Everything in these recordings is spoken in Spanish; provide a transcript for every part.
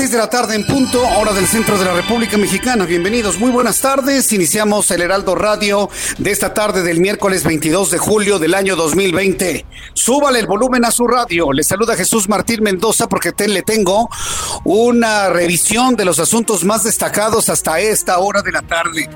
6 de la tarde en punto, hora del centro de la República Mexicana. Bienvenidos, muy buenas tardes. Iniciamos el Heraldo Radio de esta tarde del miércoles 22 de julio del año 2020. Súbale el volumen a su radio. Le saluda Jesús Martín Mendoza porque te, le tengo una revisión de los asuntos más destacados hasta esta hora de la tarde.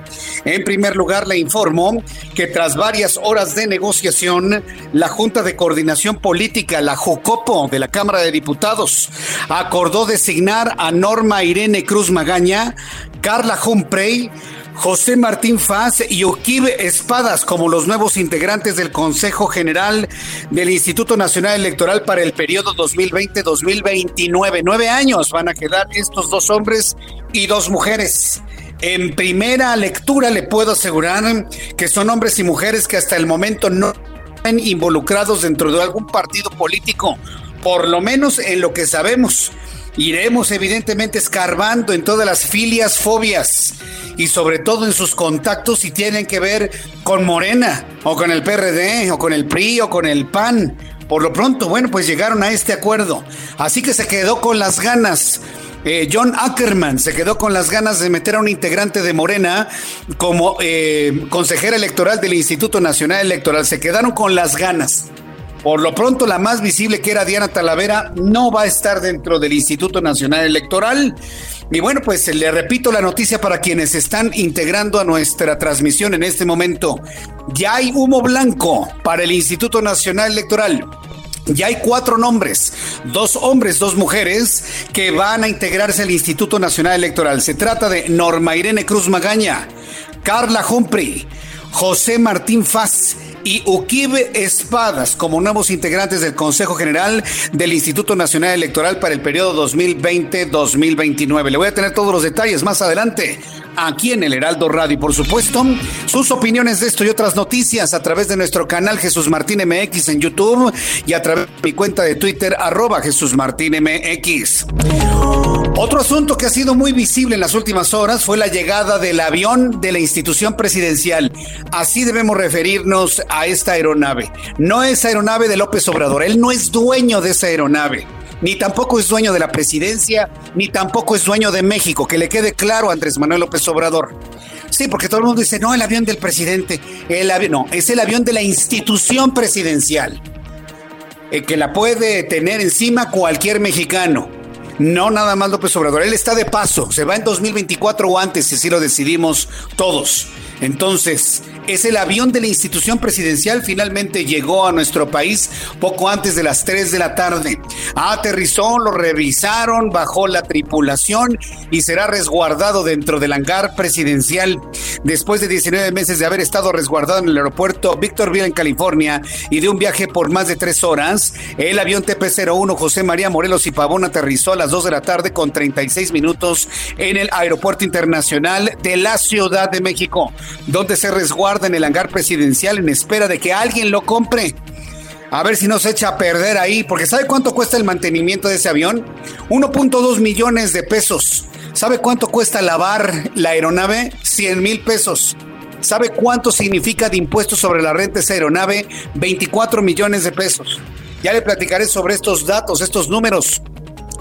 En primer lugar, le informo que tras varias horas de negociación, la Junta de Coordinación Política, la JOCOPO de la Cámara de Diputados, acordó designar a Norma Irene Cruz Magaña, Carla Humphrey, José Martín Faz y Oquibe Espadas como los nuevos integrantes del Consejo General del Instituto Nacional Electoral para el periodo 2020-2029. Nueve años van a quedar estos dos hombres y dos mujeres. En primera lectura le puedo asegurar que son hombres y mujeres que hasta el momento no están involucrados dentro de algún partido político, por lo menos en lo que sabemos. Iremos evidentemente escarbando en todas las filias, fobias y sobre todo en sus contactos si tienen que ver con Morena o con el PRD o con el PRI o con el PAN. Por lo pronto, bueno, pues llegaron a este acuerdo. Así que se quedó con las ganas. Eh, John Ackerman se quedó con las ganas de meter a un integrante de Morena como eh, consejera electoral del Instituto Nacional Electoral. Se quedaron con las ganas. Por lo pronto, la más visible, que era Diana Talavera, no va a estar dentro del Instituto Nacional Electoral. Y bueno, pues le repito la noticia para quienes están integrando a nuestra transmisión en este momento. Ya hay humo blanco para el Instituto Nacional Electoral. Ya hay cuatro nombres, dos hombres, dos mujeres, que van a integrarse al Instituto Nacional Electoral. Se trata de Norma Irene Cruz Magaña, Carla Humphrey, José Martín Faz y Uquibe Espadas como nuevos integrantes del Consejo General del Instituto Nacional Electoral para el periodo 2020-2029. Le voy a tener todos los detalles más adelante aquí en el Heraldo Radio y por supuesto sus opiniones de esto y otras noticias a través de nuestro canal Jesús Martín MX en YouTube y a través de mi cuenta de Twitter arroba Jesús Martín MX. Otro asunto que ha sido muy visible en las últimas horas fue la llegada del avión de la institución presidencial. Así debemos referirnos a esta aeronave. No es aeronave de López Obrador, él no es dueño de esa aeronave ni tampoco es dueño de la presidencia, ni tampoco es dueño de México, que le quede claro a Andrés Manuel López Obrador. Sí, porque todo el mundo dice, no, el avión del presidente, el avión, no, es el avión de la institución presidencial, eh, que la puede tener encima cualquier mexicano. No nada más López Obrador, él está de paso, se va en 2024 o antes, si así lo decidimos todos. Entonces, es el avión de la institución presidencial, finalmente llegó a nuestro país poco antes de las 3 de la tarde. Aterrizó, lo revisaron, bajó la tripulación y será resguardado dentro del hangar presidencial. Después de 19 meses de haber estado resguardado en el aeropuerto Victorville, en California, y de un viaje por más de tres horas, el avión TP-01 José María Morelos y Pavón aterrizó a las 2 de la tarde con 36 minutos en el Aeropuerto Internacional de la Ciudad de México donde se resguarda en el hangar presidencial en espera de que alguien lo compre. A ver si no se echa a perder ahí, porque ¿sabe cuánto cuesta el mantenimiento de ese avión? 1.2 millones de pesos. ¿Sabe cuánto cuesta lavar la aeronave? 100 mil pesos. ¿Sabe cuánto significa de impuestos sobre la renta esa aeronave? 24 millones de pesos. Ya le platicaré sobre estos datos, estos números.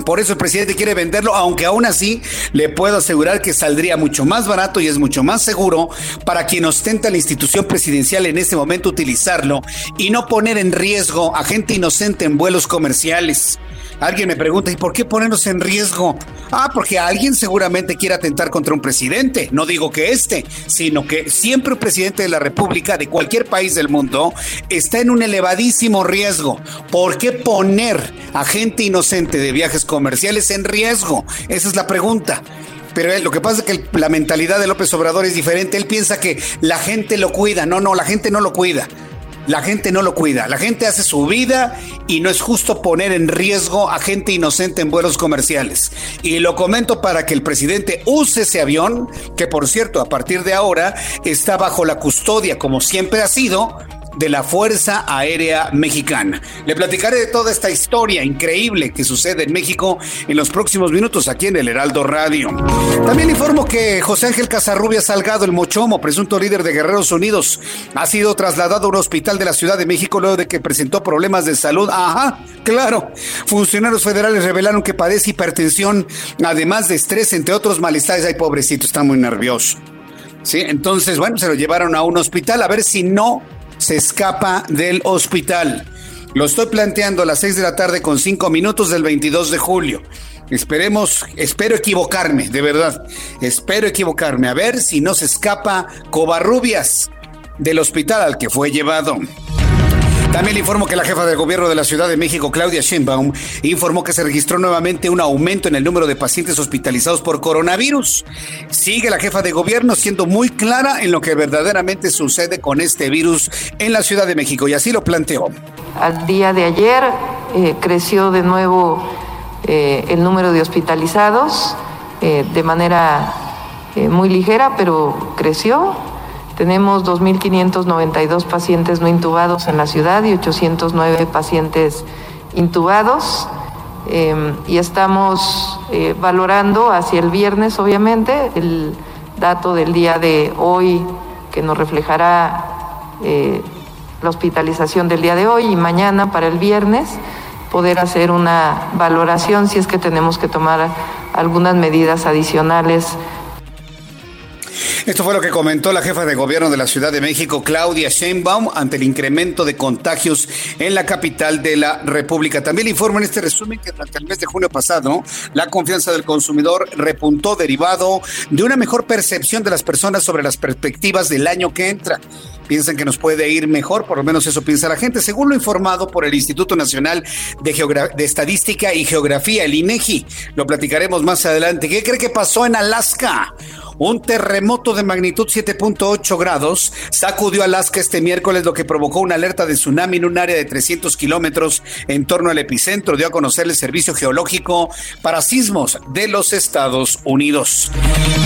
Por eso el presidente quiere venderlo, aunque aún así le puedo asegurar que saldría mucho más barato y es mucho más seguro para quien ostenta la institución presidencial en este momento utilizarlo y no poner en riesgo a gente inocente en vuelos comerciales. Alguien me pregunta, ¿y por qué ponernos en riesgo? Ah, porque alguien seguramente quiere atentar contra un presidente. No digo que este, sino que siempre un presidente de la República de cualquier país del mundo está en un elevadísimo riesgo. ¿Por qué poner a gente inocente de viajes comerciales en riesgo? Esa es la pregunta. Pero lo que pasa es que la mentalidad de López Obrador es diferente. Él piensa que la gente lo cuida. No, no, la gente no lo cuida la gente no lo cuida. La gente hace su vida y no es justo poner en riesgo a gente inocente en vuelos comerciales. Y lo comento para que el presidente use ese avión, que por cierto, a partir de ahora está bajo la custodia, como siempre ha sido, de la Fuerza Aérea Mexicana. Le platicaré de toda esta historia increíble que sucede en México en los próximos minutos aquí en el Heraldo Radio. También informo que José Ángel Casarrubia Salgado, el Mochomo, presunto líder de Guerreros Unidos, ha sido trasladado a un hospital de la Ciudad de México luego de que presentó problemas de salud. Ajá, claro. Funcionarios federales revelaron que padece hipertensión, además de estrés, entre otros malestares. Ay, pobrecito, está muy nervioso. Sí, entonces, bueno, se lo llevaron a un hospital a ver si no se escapa del hospital. Lo estoy planteando a las 6 de la tarde con 5 minutos del 22 de julio. Esperemos, espero equivocarme, de verdad. Espero equivocarme. A ver si no se escapa Covarrubias del hospital al que fue llevado. También le informo que la jefa de gobierno de la Ciudad de México, Claudia Sheinbaum, informó que se registró nuevamente un aumento en el número de pacientes hospitalizados por coronavirus. Sigue la jefa de gobierno siendo muy clara en lo que verdaderamente sucede con este virus en la Ciudad de México y así lo planteó. Al día de ayer eh, creció de nuevo eh, el número de hospitalizados eh, de manera muy ligera, pero creció tenemos 2.592 pacientes no intubados en la ciudad y 809 pacientes intubados. Em, y estamos eh, valorando hacia el viernes, obviamente, el dato del día de hoy que nos reflejará eh, la hospitalización del día de hoy y mañana para el viernes poder hacer una valoración si es que tenemos que tomar algunas medidas adicionales esto fue lo que comentó la jefa de gobierno de la Ciudad de México, Claudia Sheinbaum, ante el incremento de contagios en la capital de la República. También informo en este resumen que durante el mes de junio pasado, la confianza del consumidor repuntó derivado de una mejor percepción de las personas sobre las perspectivas del año que entra. Piensan que nos puede ir mejor, por lo menos eso piensa la gente, según lo informado por el Instituto Nacional de, de Estadística y Geografía, el INEGI. Lo platicaremos más adelante. ¿Qué cree que pasó en Alaska? Un terremoto de magnitud 7.8 grados sacudió Alaska este miércoles, lo que provocó una alerta de tsunami en un área de 300 kilómetros en torno al epicentro, dio a conocer el Servicio Geológico para Sismos de los Estados Unidos.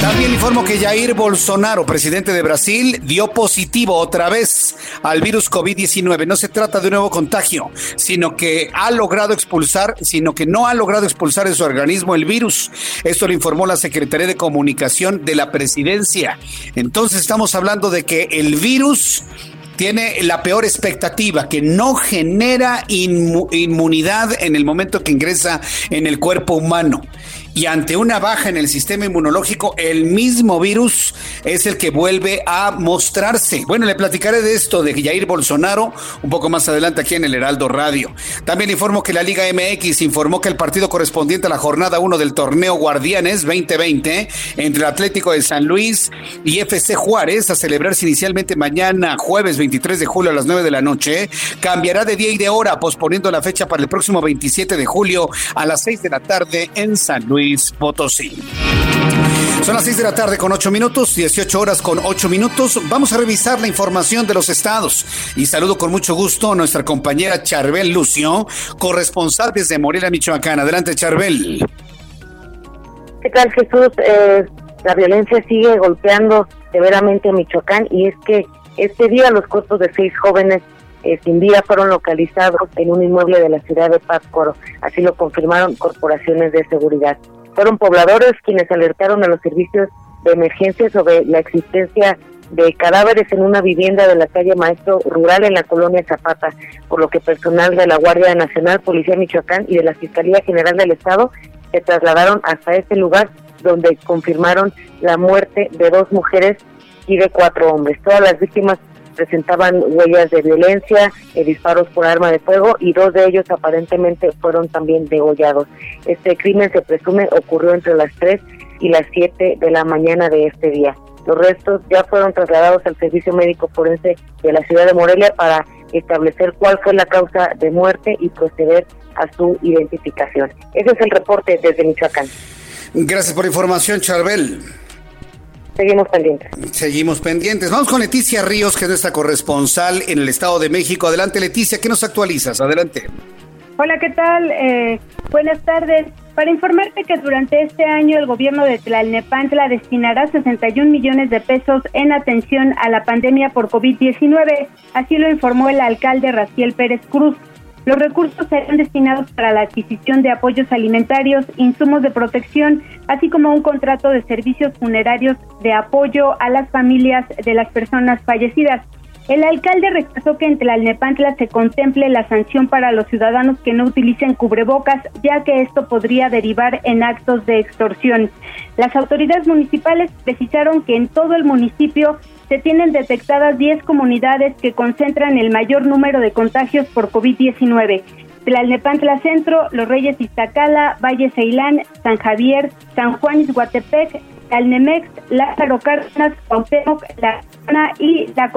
También informo que Jair Bolsonaro, presidente de Brasil, dio positivo otra vez al virus COVID-19. No se trata de un nuevo contagio, sino que ha logrado expulsar, sino que no ha logrado expulsar en su organismo el virus. Esto lo informó la Secretaría de Comunicación de la presidencia. Entonces estamos hablando de que el virus tiene la peor expectativa, que no genera inmunidad en el momento que ingresa en el cuerpo humano y ante una baja en el sistema inmunológico, el mismo virus es el que vuelve a mostrarse. Bueno, le platicaré de esto de Jair Bolsonaro un poco más adelante aquí en el Heraldo Radio. También informo que la Liga MX informó que el partido correspondiente a la jornada 1 del torneo Guardianes 2020 entre el Atlético de San Luis y FC Juárez a celebrarse inicialmente mañana jueves 23 de julio a las 9 de la noche, cambiará de día y de hora posponiendo la fecha para el próximo 27 de julio a las 6 de la tarde en San Luis. Potosí. Son las 6 de la tarde con 8 minutos, 18 horas con 8 minutos. Vamos a revisar la información de los estados. Y saludo con mucho gusto a nuestra compañera Charbel Lucio, corresponsal desde Morelia, Michoacán. Adelante, Charbel. ¿Qué tal, Jesús? Eh, la violencia sigue golpeando severamente a Michoacán y es que este día los cuerpos de seis jóvenes eh, sin vida fueron localizados en un inmueble de la ciudad de Pátzcuaro. Así lo confirmaron corporaciones de seguridad. Fueron pobladores quienes alertaron a los servicios de emergencia sobre la existencia de cadáveres en una vivienda de la calle Maestro Rural en la colonia Zapata, por lo que personal de la Guardia Nacional, Policía Michoacán y de la Fiscalía General del Estado se trasladaron hasta este lugar donde confirmaron la muerte de dos mujeres y de cuatro hombres. Todas las víctimas presentaban huellas de violencia, eh, disparos por arma de fuego y dos de ellos aparentemente fueron también degollados. Este crimen se presume ocurrió entre las 3 y las 7 de la mañana de este día. Los restos ya fueron trasladados al Servicio Médico Forense de la ciudad de Morelia para establecer cuál fue la causa de muerte y proceder a su identificación. Ese es el reporte desde Michoacán. Gracias por la información, Charbel. Seguimos pendientes. Seguimos pendientes. Vamos con Leticia Ríos, que es nuestra corresponsal en el Estado de México. Adelante, Leticia, ¿qué nos actualizas? Adelante. Hola, ¿qué tal? Eh, buenas tardes. Para informarte que durante este año el gobierno de Tlalnepantla destinará 61 millones de pesos en atención a la pandemia por COVID-19. Así lo informó el alcalde Raciel Pérez Cruz. Los recursos serán destinados para la adquisición de apoyos alimentarios, insumos de protección, así como un contrato de servicios funerarios de apoyo a las familias de las personas fallecidas. El alcalde rechazó que en Tlalnepantla se contemple la sanción para los ciudadanos que no utilicen cubrebocas, ya que esto podría derivar en actos de extorsión. Las autoridades municipales precisaron que en todo el municipio se tienen detectadas 10 comunidades que concentran el mayor número de contagios por COVID-19. Tlalnepantla Centro, Los Reyes Iztacala, Valle Ceilán, San Javier, San Juan Izhuatepec, Alnemex, Lázaro Cárdenas, Cuauhtémoc, La Zona y la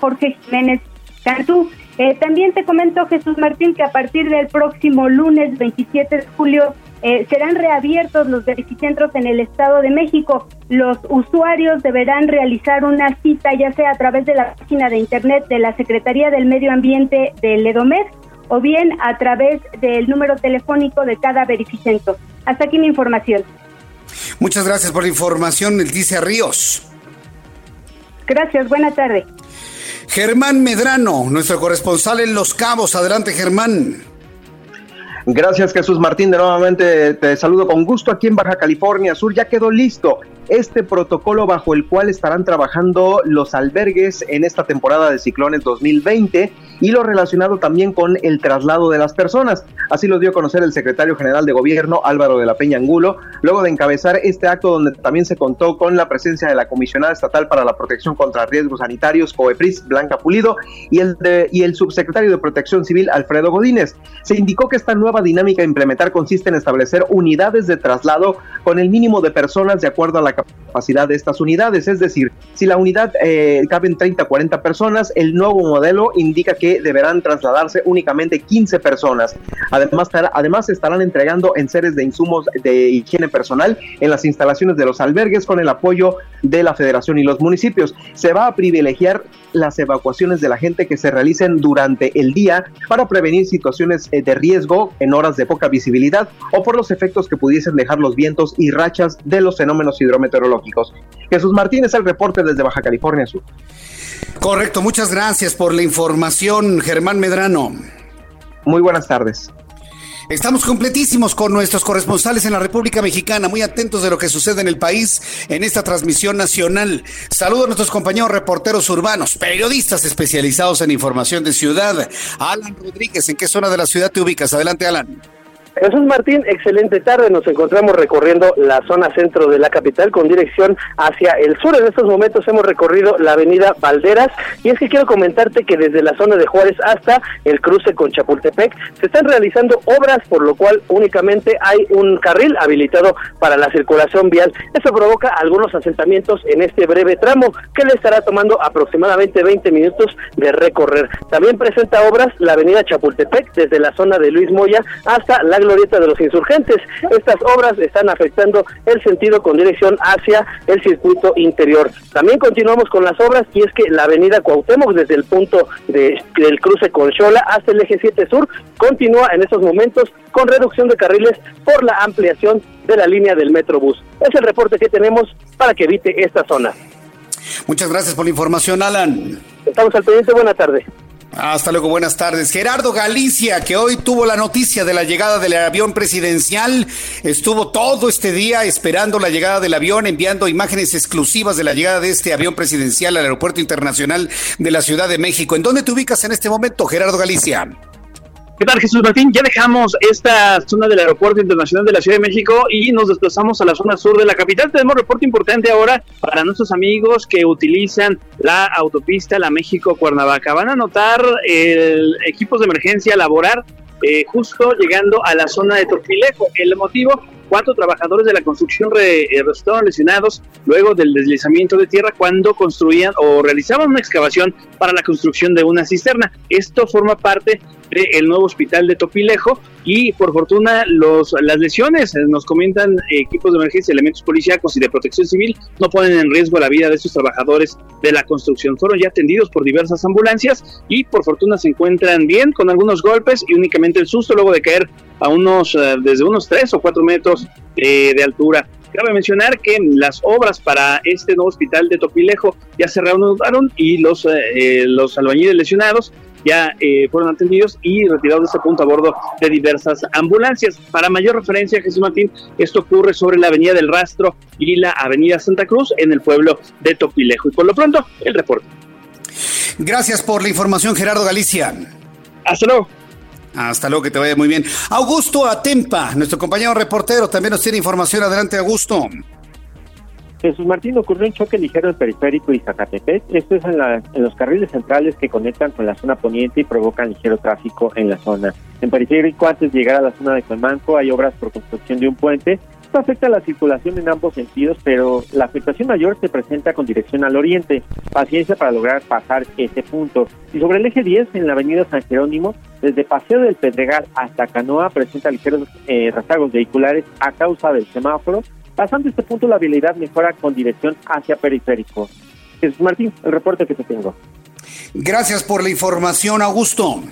Jorge Jiménez Cantú. Eh, también te comento, Jesús Martín, que a partir del próximo lunes 27 de julio eh, serán reabiertos los verificentros en el Estado de México. Los usuarios deberán realizar una cita ya sea a través de la página de internet de la Secretaría del Medio Ambiente del EDOMED o bien a través del número telefónico de cada verificentro. Hasta aquí mi información. Muchas gracias por la información, Leticia Ríos. Gracias, buena tarde. Germán Medrano, nuestro corresponsal en Los Cabos. Adelante, Germán. Gracias Jesús Martín, de nuevamente te saludo con gusto aquí en Baja California Sur. Ya quedó listo este protocolo bajo el cual estarán trabajando los albergues en esta temporada de ciclones 2020 y lo relacionado también con el traslado de las personas. Así lo dio a conocer el secretario general de gobierno Álvaro de la Peña Angulo, luego de encabezar este acto donde también se contó con la presencia de la comisionada estatal para la protección contra riesgos sanitarios, COEPRIS, Blanca Pulido, y el, y el subsecretario de Protección Civil, Alfredo Godínez. Se indicó que esta nueva dinámica a implementar consiste en establecer unidades de traslado con el mínimo de personas de acuerdo a la capacidad de estas unidades, es decir, si la unidad eh, caben 30 40 personas, el nuevo modelo indica que deberán trasladarse únicamente 15 personas. Además, además estarán entregando enseres de insumos de higiene personal en las instalaciones de los albergues con el apoyo de la federación y los municipios. Se va a privilegiar las evacuaciones de la gente que se realicen durante el día para prevenir situaciones eh, de riesgo en horas de poca visibilidad o por los efectos que pudiesen dejar los vientos y rachas de los fenómenos hidrometeorológicos. Jesús Martínez, el reporte desde Baja California Sur. Correcto, muchas gracias por la información, Germán Medrano. Muy buenas tardes. Estamos completísimos con nuestros corresponsales en la República Mexicana, muy atentos de lo que sucede en el país en esta transmisión nacional. Saludo a nuestros compañeros reporteros urbanos, periodistas especializados en información de ciudad. Alan Rodríguez, ¿en qué zona de la ciudad te ubicas? Adelante, Alan. Jesús Martín, excelente tarde. Nos encontramos recorriendo la zona centro de la capital con dirección hacia el sur. En estos momentos hemos recorrido la avenida Valderas y es que quiero comentarte que desde la zona de Juárez hasta el cruce con Chapultepec se están realizando obras por lo cual únicamente hay un carril habilitado para la circulación vial. Eso provoca algunos asentamientos en este breve tramo que le estará tomando aproximadamente 20 minutos de recorrer. También presenta obras la avenida Chapultepec desde la zona de Luis Moya hasta la glorieta de los insurgentes. Estas obras están afectando el sentido con dirección hacia el circuito interior. También continuamos con las obras y es que la avenida Cuauhtémoc desde el punto de, del cruce con Xola hasta el eje 7 sur continúa en estos momentos con reducción de carriles por la ampliación de la línea del Metrobús. Es el reporte que tenemos para que evite esta zona. Muchas gracias por la información, Alan. Estamos al pendiente. Buena tarde. Hasta luego, buenas tardes. Gerardo Galicia, que hoy tuvo la noticia de la llegada del avión presidencial, estuvo todo este día esperando la llegada del avión, enviando imágenes exclusivas de la llegada de este avión presidencial al Aeropuerto Internacional de la Ciudad de México. ¿En dónde te ubicas en este momento, Gerardo Galicia? ¿Qué tal, Jesús Martín? Ya dejamos esta zona del Aeropuerto Internacional de la Ciudad de México y nos desplazamos a la zona sur de la capital. Tenemos reporte importante ahora para nuestros amigos que utilizan la autopista La México-Cuernavaca. Van a notar el, equipos de emergencia laborar eh, justo llegando a la zona de Torpilejo. El motivo, cuatro trabajadores de la construcción eh, resultaron lesionados luego del deslizamiento de tierra cuando construían o realizaban una excavación para la construcción de una cisterna. Esto forma parte el nuevo hospital de Topilejo y por fortuna los, las lesiones, eh, nos comentan equipos de emergencia, elementos policíacos y de protección civil, no ponen en riesgo la vida de estos trabajadores de la construcción. Fueron ya atendidos por diversas ambulancias y por fortuna se encuentran bien con algunos golpes y únicamente el susto luego de caer a unos, eh, desde unos 3 o 4 metros eh, de altura. Cabe mencionar que las obras para este nuevo hospital de Topilejo ya se reanudaron y los, los albañiles lesionados ya eh, fueron atendidos y retirados de este punto a bordo de diversas ambulancias. Para mayor referencia, Jesús Martín, esto ocurre sobre la Avenida del Rastro y la Avenida Santa Cruz en el pueblo de Topilejo. Y por lo pronto, el reporte. Gracias por la información, Gerardo Galicia. Hasta luego. Hasta luego, que te vaya muy bien. Augusto Atempa, nuestro compañero reportero, también nos tiene información. Adelante, Augusto. Jesús Martín ocurrió un choque ligero en Periférico y Zacatepec. Esto es en, en, los carriles centrales que conectan con la zona poniente y provocan ligero tráfico en la zona. En Periférico, antes de llegar a la zona de Cuemanco, hay obras por construcción de un puente. Esto afecta la circulación en ambos sentidos, pero la afectación mayor se presenta con dirección al oriente. Paciencia para lograr pasar ese punto. Y sobre el eje 10, en la avenida San Jerónimo, desde Paseo del Pedregal hasta Canoa, presenta ligeros eh, rezagos vehiculares a causa del semáforo Pasando este punto, la habilidad mejora con dirección hacia periférico. Jesús Martín, el reporte que te tengo. Gracias por la información, Augusto.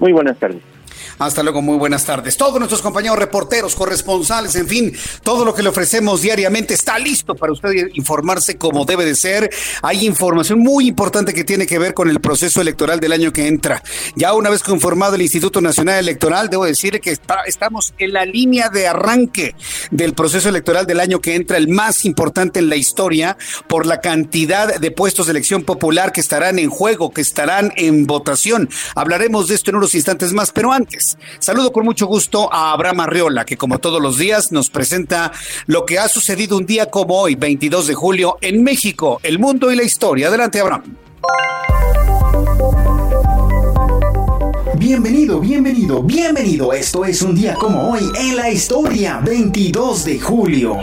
Muy buenas tardes. Hasta luego, muy buenas tardes. Todos nuestros compañeros reporteros, corresponsales, en fin, todo lo que le ofrecemos diariamente está listo para usted informarse como debe de ser. Hay información muy importante que tiene que ver con el proceso electoral del año que entra. Ya una vez conformado el Instituto Nacional Electoral, debo decir que estamos en la línea de arranque del proceso electoral del año que entra, el más importante en la historia, por la cantidad de puestos de elección popular que estarán en juego, que estarán en votación. Hablaremos de esto en unos instantes más, pero antes Saludo con mucho gusto a Abraham Arriola, que como todos los días nos presenta lo que ha sucedido un día como hoy, 22 de julio, en México, el mundo y la historia. Adelante, Abraham. Bienvenido, bienvenido, bienvenido. Esto es un día como hoy en la historia, 22 de julio.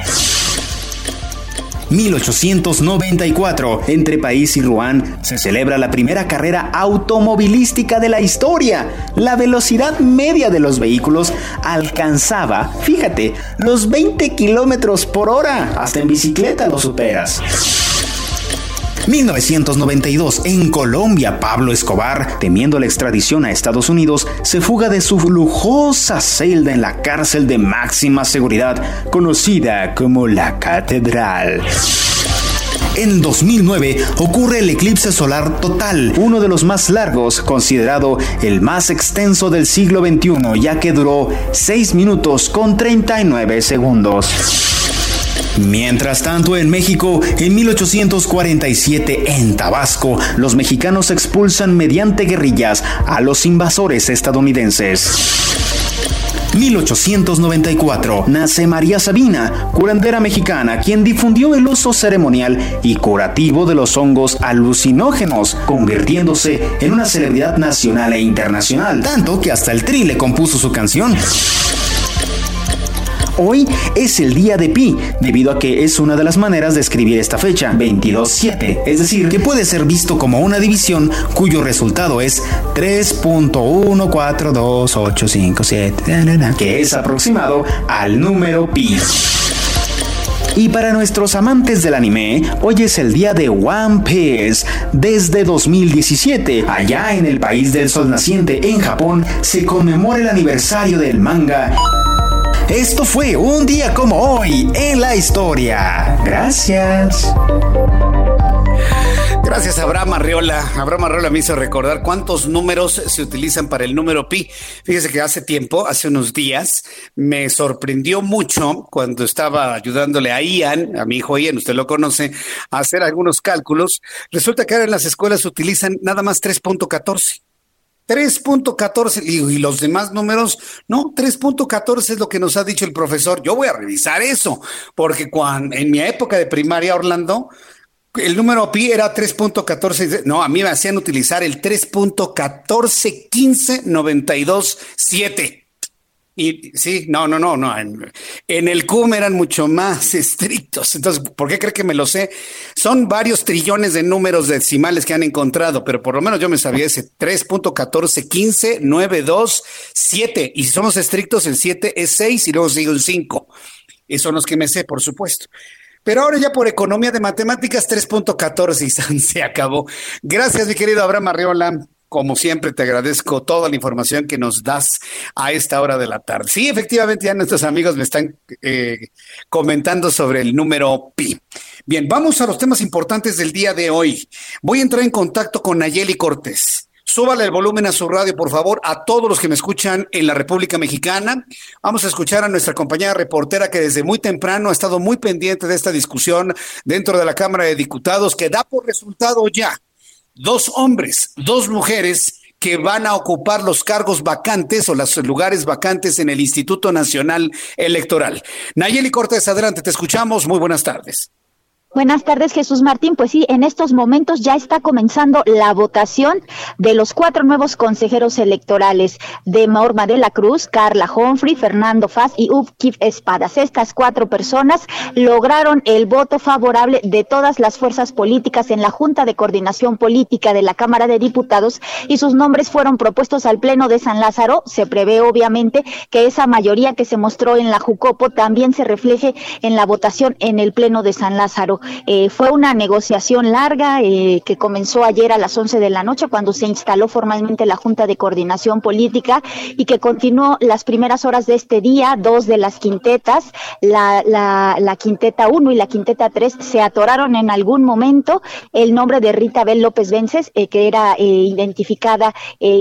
1894, entre París y Rouen, se celebra la primera carrera automovilística de la historia. La velocidad media de los vehículos alcanzaba, fíjate, los 20 kilómetros por hora. Hasta en bicicleta lo superas. 1992, en Colombia, Pablo Escobar, temiendo la extradición a Estados Unidos, se fuga de su lujosa celda en la cárcel de máxima seguridad, conocida como la Catedral. En 2009 ocurre el eclipse solar total, uno de los más largos, considerado el más extenso del siglo XXI, ya que duró 6 minutos con 39 segundos. Mientras tanto, en México, en 1847, en Tabasco, los mexicanos expulsan mediante guerrillas a los invasores estadounidenses. 1894 nace María Sabina, curandera mexicana, quien difundió el uso ceremonial y curativo de los hongos alucinógenos, convirtiéndose en una celebridad nacional e internacional, tanto que hasta el Tri le compuso su canción. Hoy es el día de Pi, debido a que es una de las maneras de escribir esta fecha, 22.7, es decir, que puede ser visto como una división cuyo resultado es 3.142857, que es aproximado al número Pi. Y para nuestros amantes del anime, hoy es el día de One Piece. Desde 2017, allá en el país del sol naciente, en Japón, se conmemora el aniversario del manga esto fue un día como hoy en la historia. Gracias. Gracias, Abraham Arreola. Abraham Arreola me hizo recordar cuántos números se utilizan para el número pi. Fíjese que hace tiempo, hace unos días, me sorprendió mucho cuando estaba ayudándole a Ian, a mi hijo Ian, usted lo conoce, a hacer algunos cálculos. Resulta que ahora en las escuelas utilizan nada más 3.14. 3.14 y, los demás números, no, 3.14 es lo que nos ha dicho el profesor. Yo voy a revisar eso, porque cuando en mi época de primaria, Orlando, el número pi era 3.14. No, a mí me hacían utilizar el 3.141592.7. Y sí, no, no, no, no. En, el CUM eran mucho más estrictos. Entonces, ¿por qué cree que me lo sé? Son varios trillones de números decimales que han encontrado, pero por lo menos yo me sabía ese 3.141592.7. Y si somos estrictos, el 7 es 6 y luego sigue un 5. Esos son los que me sé, por supuesto. Pero ahora ya por economía de matemáticas 3.14 y se acabó. Gracias, mi querido Abraham Arriola. Como siempre, te agradezco toda la información que nos das a esta hora de la tarde. Sí, efectivamente, ya nuestros amigos me están eh, comentando sobre el número pi. Bien, vamos a los temas importantes del día de hoy. Voy a entrar en contacto con Nayeli Cortés. Súbale el volumen a su radio, por favor, a todos los que me escuchan en la República Mexicana. Vamos a escuchar a nuestra compañera reportera que desde muy temprano ha estado muy pendiente de esta discusión dentro de la Cámara de Diputados, que da por resultado ya dos hombres, dos mujeres que van a ocupar los cargos vacantes o los lugares vacantes en el Instituto Nacional Electoral. Nayeli Cortés, adelante, te escuchamos. Muy buenas tardes. Buenas tardes, Jesús Martín. Pues sí, en estos momentos ya está comenzando la votación de los cuatro nuevos consejeros electorales de Morma de la Cruz, Carla Humphrey, Fernando Faz y Upkif Espadas. Estas cuatro personas lograron el voto favorable de todas las fuerzas políticas en la Junta de Coordinación Política de la Cámara de Diputados y sus nombres fueron propuestos al Pleno de San Lázaro. Se prevé obviamente que esa mayoría que se mostró en la Jucopo también se refleje en la votación en el Pleno de San Lázaro. Eh, fue una negociación larga eh, que comenzó ayer a las 11 de la noche cuando se instaló formalmente la Junta de Coordinación Política y que continuó las primeras horas de este día, dos de las quintetas, la, la, quinteta 1 y la quinteta 3 se atoraron en algún momento. El nombre de Rita Bel López Vences, eh, que era identificada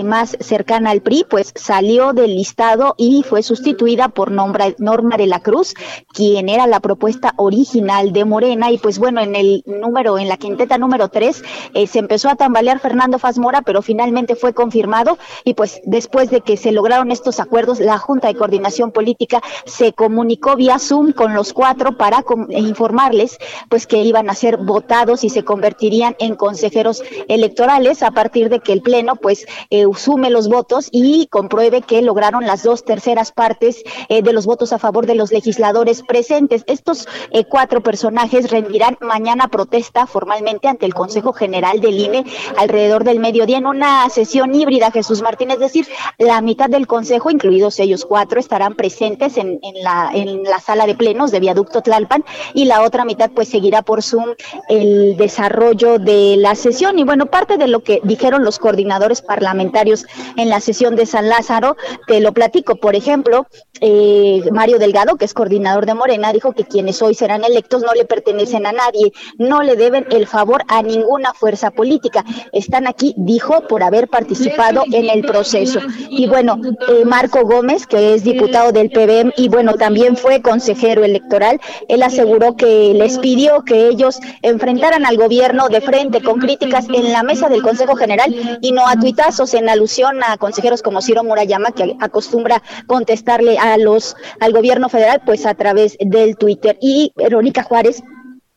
más cercana al PRI, pues salió del listado y fue sustituida por Norma de la Cruz, quien era la propuesta original de Morena y pues pues bueno, en el número, en la quinteta número 3, eh, se empezó a tambalear Fernando Fazmora, pero finalmente fue confirmado y pues después de que se lograron estos acuerdos, la Junta de Coordinación Política se comunicó vía Zoom con los cuatro para informarles pues que iban a ser votados y se convertirían en consejeros electorales a partir de que el Pleno pues eh, sume los votos y compruebe que lograron las dos terceras partes eh, de los votos a favor de los legisladores presentes. Estos cuatro personajes rendirán mañana protesta formalmente ante el Consejo General del INE alrededor del mediodía en una sesión híbrida, Jesús Martín, es decir, la mitad del Consejo, incluidos ellos cuatro, estarán presentes en, en, la, en la sala de plenos de Viaducto Tlalpan y la otra mitad pues seguirá por Zoom el desarrollo de la sesión. Y bueno, parte de lo que dijeron los coordinadores parlamentarios en la sesión de San Lázaro, te lo platico. Por ejemplo, eh, Mario Delgado, que es coordinador de Morena, dijo que quienes hoy serán electos no le pertenecen a nadie, no le deben el favor a ninguna fuerza política. Están aquí, dijo, por haber participado en el proceso. Y bueno, eh, Marco Gómez, que es diputado del PBM y bueno, también fue consejero electoral, él aseguró que les pidió que ellos enfrentaran al gobierno de frente con críticas en la mesa del Consejo General y no a tuitazos en alusión a consejeros como Ciro Murayama, que acostumbra contestarle a los al gobierno federal pues a través del Twitter. Y Verónica Juárez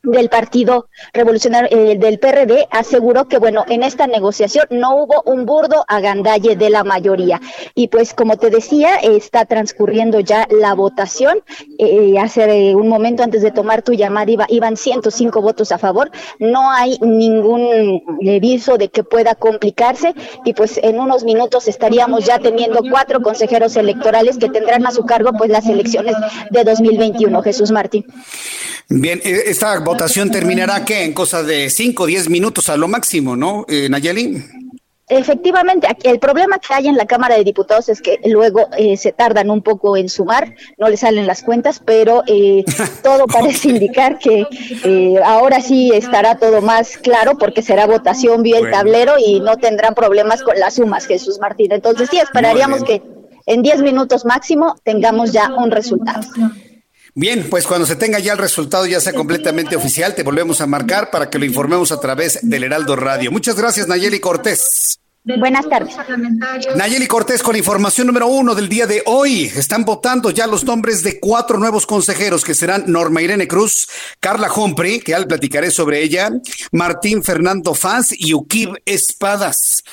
del Partido Revolucionario eh, del PRD aseguró que bueno, en esta negociación no hubo un burdo agandalle de la mayoría. Y pues como te decía, está transcurriendo ya la votación. Eh, hace un momento antes de tomar tu llamada iba, iban 105 votos a favor. No hay ningún aviso de que pueda complicarse y pues en unos minutos estaríamos ya teniendo cuatro consejeros electorales que tendrán a su cargo pues las elecciones de 2021. Jesús Martín. Bien, eh, esta votación terminará ¿qué? en cosa de 5 o 10 minutos a lo máximo, ¿no, eh, Nayeli? Efectivamente, el problema que hay en la Cámara de Diputados es que luego eh, se tardan un poco en sumar, no le salen las cuentas, pero eh, todo parece indicar que eh, ahora sí estará todo más claro porque será votación vía el tablero y no tendrán problemas con las sumas, Jesús Martín. Entonces sí, esperaríamos que en 10 minutos máximo tengamos ya un resultado. Bien, pues cuando se tenga ya el resultado, ya sea completamente oficial, te volvemos a marcar para que lo informemos a través del Heraldo Radio. Muchas gracias, Nayeli Cortés. Buenas tardes. Nayeli Cortés con la información número uno del día de hoy. Están votando ya los nombres de cuatro nuevos consejeros que serán Norma Irene Cruz, Carla Humphrey, que al platicaré sobre ella, Martín Fernando Faz y Ukib Espadas.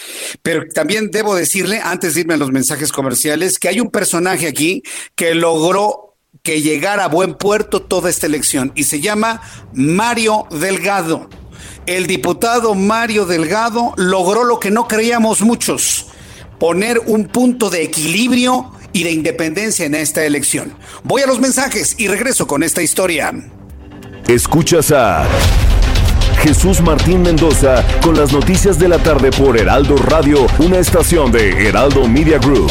Pero también debo decirle, antes de irme a los mensajes comerciales, que hay un personaje aquí que logró que llegara a buen puerto toda esta elección y se llama Mario Delgado el diputado Mario Delgado logró lo que no creíamos muchos, poner un punto de equilibrio y de independencia en esta elección. Voy a los mensajes y regreso con esta historia. Escuchas a Jesús Martín Mendoza con las noticias de la tarde por Heraldo Radio, una estación de Heraldo Media Group.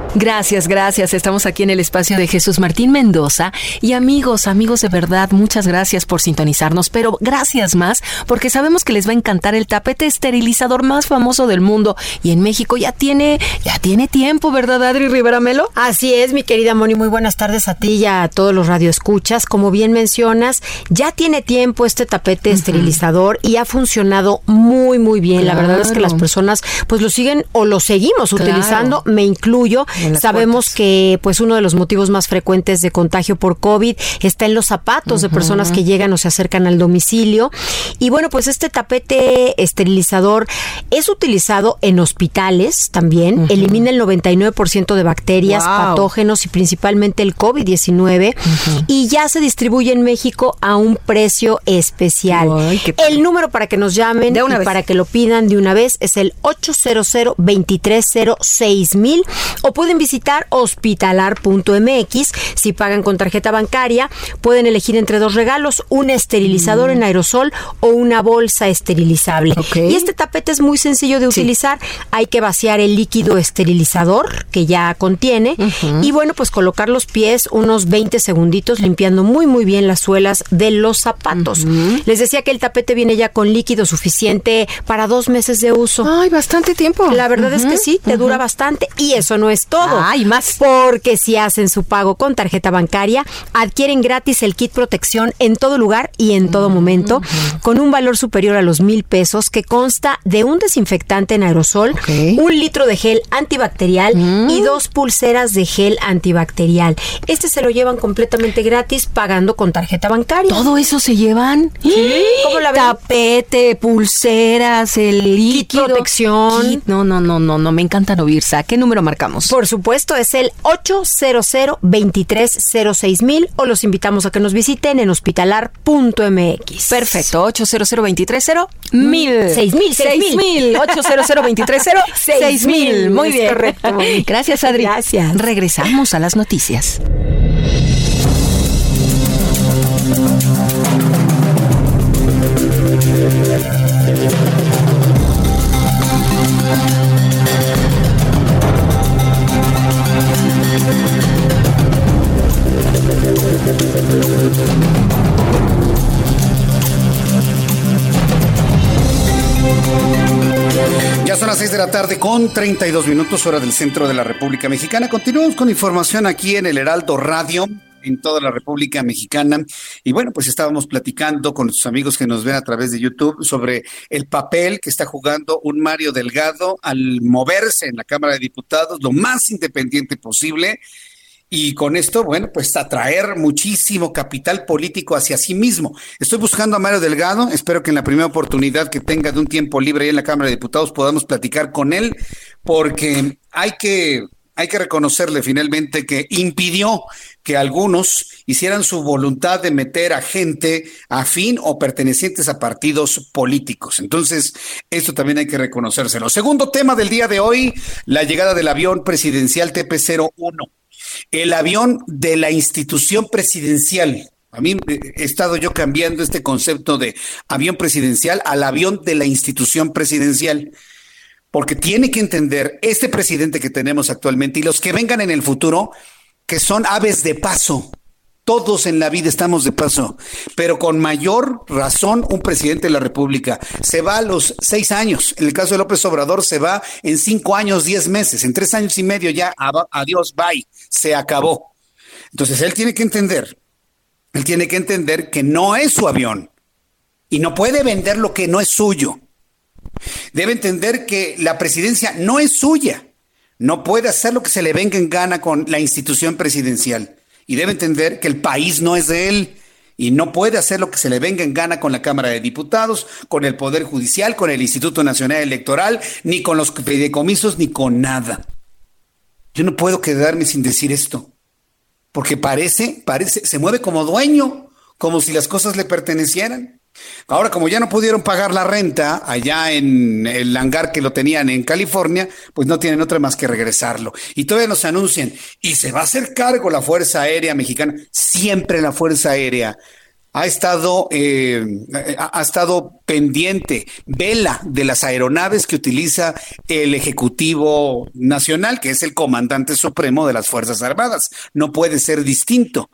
Gracias, gracias. Estamos aquí en el espacio de Jesús Martín Mendoza. Y amigos, amigos de verdad, muchas gracias por sintonizarnos, pero gracias más porque sabemos que les va a encantar el tapete esterilizador más famoso del mundo. Y en México ya tiene, ya tiene tiempo, ¿verdad, Adri Rivera Melo? Así es, mi querida Moni. Muy buenas tardes a ti y a todos los radioescuchas. Como bien mencionas, ya tiene tiempo este tapete esterilizador y ha funcionado muy, muy bien. La verdad es que las personas pues lo siguen o lo seguimos utilizando, me incluyo. Sabemos que pues uno de los motivos más frecuentes de contagio por COVID está en los zapatos de personas que llegan o se acercan al domicilio. Y bueno, pues este tapete esterilizador es utilizado en hospitales también, elimina el 99% de bacterias, patógenos y principalmente el COVID-19 y ya se distribuye en México a un precio especial. el número para que nos llamen y para que lo pidan de una vez es el 800 230 6000 o pueden visitar hospitalar.mx. Si pagan con tarjeta bancaria, pueden elegir entre dos regalos, un esterilizador mm. en aerosol o una bolsa esterilizable. Y este tapete es muy sencillo de utilizar. Hay que vaciar el líquido esterilizador que ya contiene y bueno, pues colocar los pies unos 20 segunditos limpiando muy muy bien las suelas de los zapatos. Les decía que el tapete viene ya con líquido suficiente para dos meses de uso. Ay, bastante tiempo. La verdad es que sí, te dura bastante y eso no es todo. Ay, más. Porque si hacen su pago con tarjeta bancaria, adquieren gratis el kit protección en todo lugar y en todo momento, con un valor superior a los mil pesos, que consta de un desinfectante en aerosol, un litro de gel antibacterial y mm. dos pulseras de gel antibacterial. Este se lo llevan completamente gratis pagando con tarjeta bancaria. ¿Todo eso se llevan? ¿Sí? ¿Cómo la Tapete, pulseras, el líquido. protección. No, no, no, no, no, me encantan oírse. ¿Qué número marcamos? Por supuesto, es el 800 mil o los invitamos a que nos visiten en hospitalar.mx. Perfecto, 800 mil 6000, 6000, 800 6000. Muy bien. Correcto. Gracias, Adri. Gracias. Regresamos a las noticias. La tarde con 32 minutos hora del centro de la República Mexicana. Continuamos con información aquí en el Heraldo Radio. en toda la República Mexicana. Y bueno, pues estábamos platicando con nuestros amigos que nos ven a través de YouTube sobre el papel que está jugando un Mario Delgado al moverse en la Cámara de Diputados lo más independiente posible y con esto, bueno, pues atraer muchísimo capital político hacia sí mismo. Estoy buscando a Mario Delgado, espero que en la primera oportunidad que tenga de un tiempo libre ahí en la Cámara de Diputados podamos platicar con él, porque hay que, hay que reconocerle finalmente que impidió que algunos hicieran su voluntad de meter a gente afín o pertenecientes a partidos políticos. Entonces, esto también hay que reconocérselo. Segundo tema del día de hoy, la llegada del avión presidencial TP-01 el avión de la institución presidencial. A mí he estado yo cambiando este concepto de avión presidencial al avión de la institución presidencial, porque tiene que entender este presidente que tenemos actualmente y los que vengan en el futuro, que son aves de paso. Todos en la vida estamos de paso, pero con mayor razón un presidente de la República se va a los seis años. En el caso de López Obrador se va en cinco años, diez meses, en tres años y medio ya, adiós, bye, se acabó. Entonces él tiene que entender, él tiene que entender que no es su avión y no puede vender lo que no es suyo. Debe entender que la presidencia no es suya, no puede hacer lo que se le venga en gana con la institución presidencial y debe entender que el país no es de él y no puede hacer lo que se le venga en gana con la Cámara de Diputados, con el Poder Judicial, con el Instituto Nacional Electoral, ni con los fideicomisos, ni con nada. Yo no puedo quedarme sin decir esto, porque parece, parece, se mueve como dueño, como si las cosas le pertenecieran. Ahora, como ya no pudieron pagar la renta allá en el hangar que lo tenían en California, pues no tienen otra más que regresarlo. Y todavía nos anuncian, y se va a hacer cargo la Fuerza Aérea Mexicana. Siempre la Fuerza Aérea ha estado, eh, ha estado pendiente, vela de las aeronaves que utiliza el Ejecutivo Nacional, que es el comandante supremo de las Fuerzas Armadas. No puede ser distinto.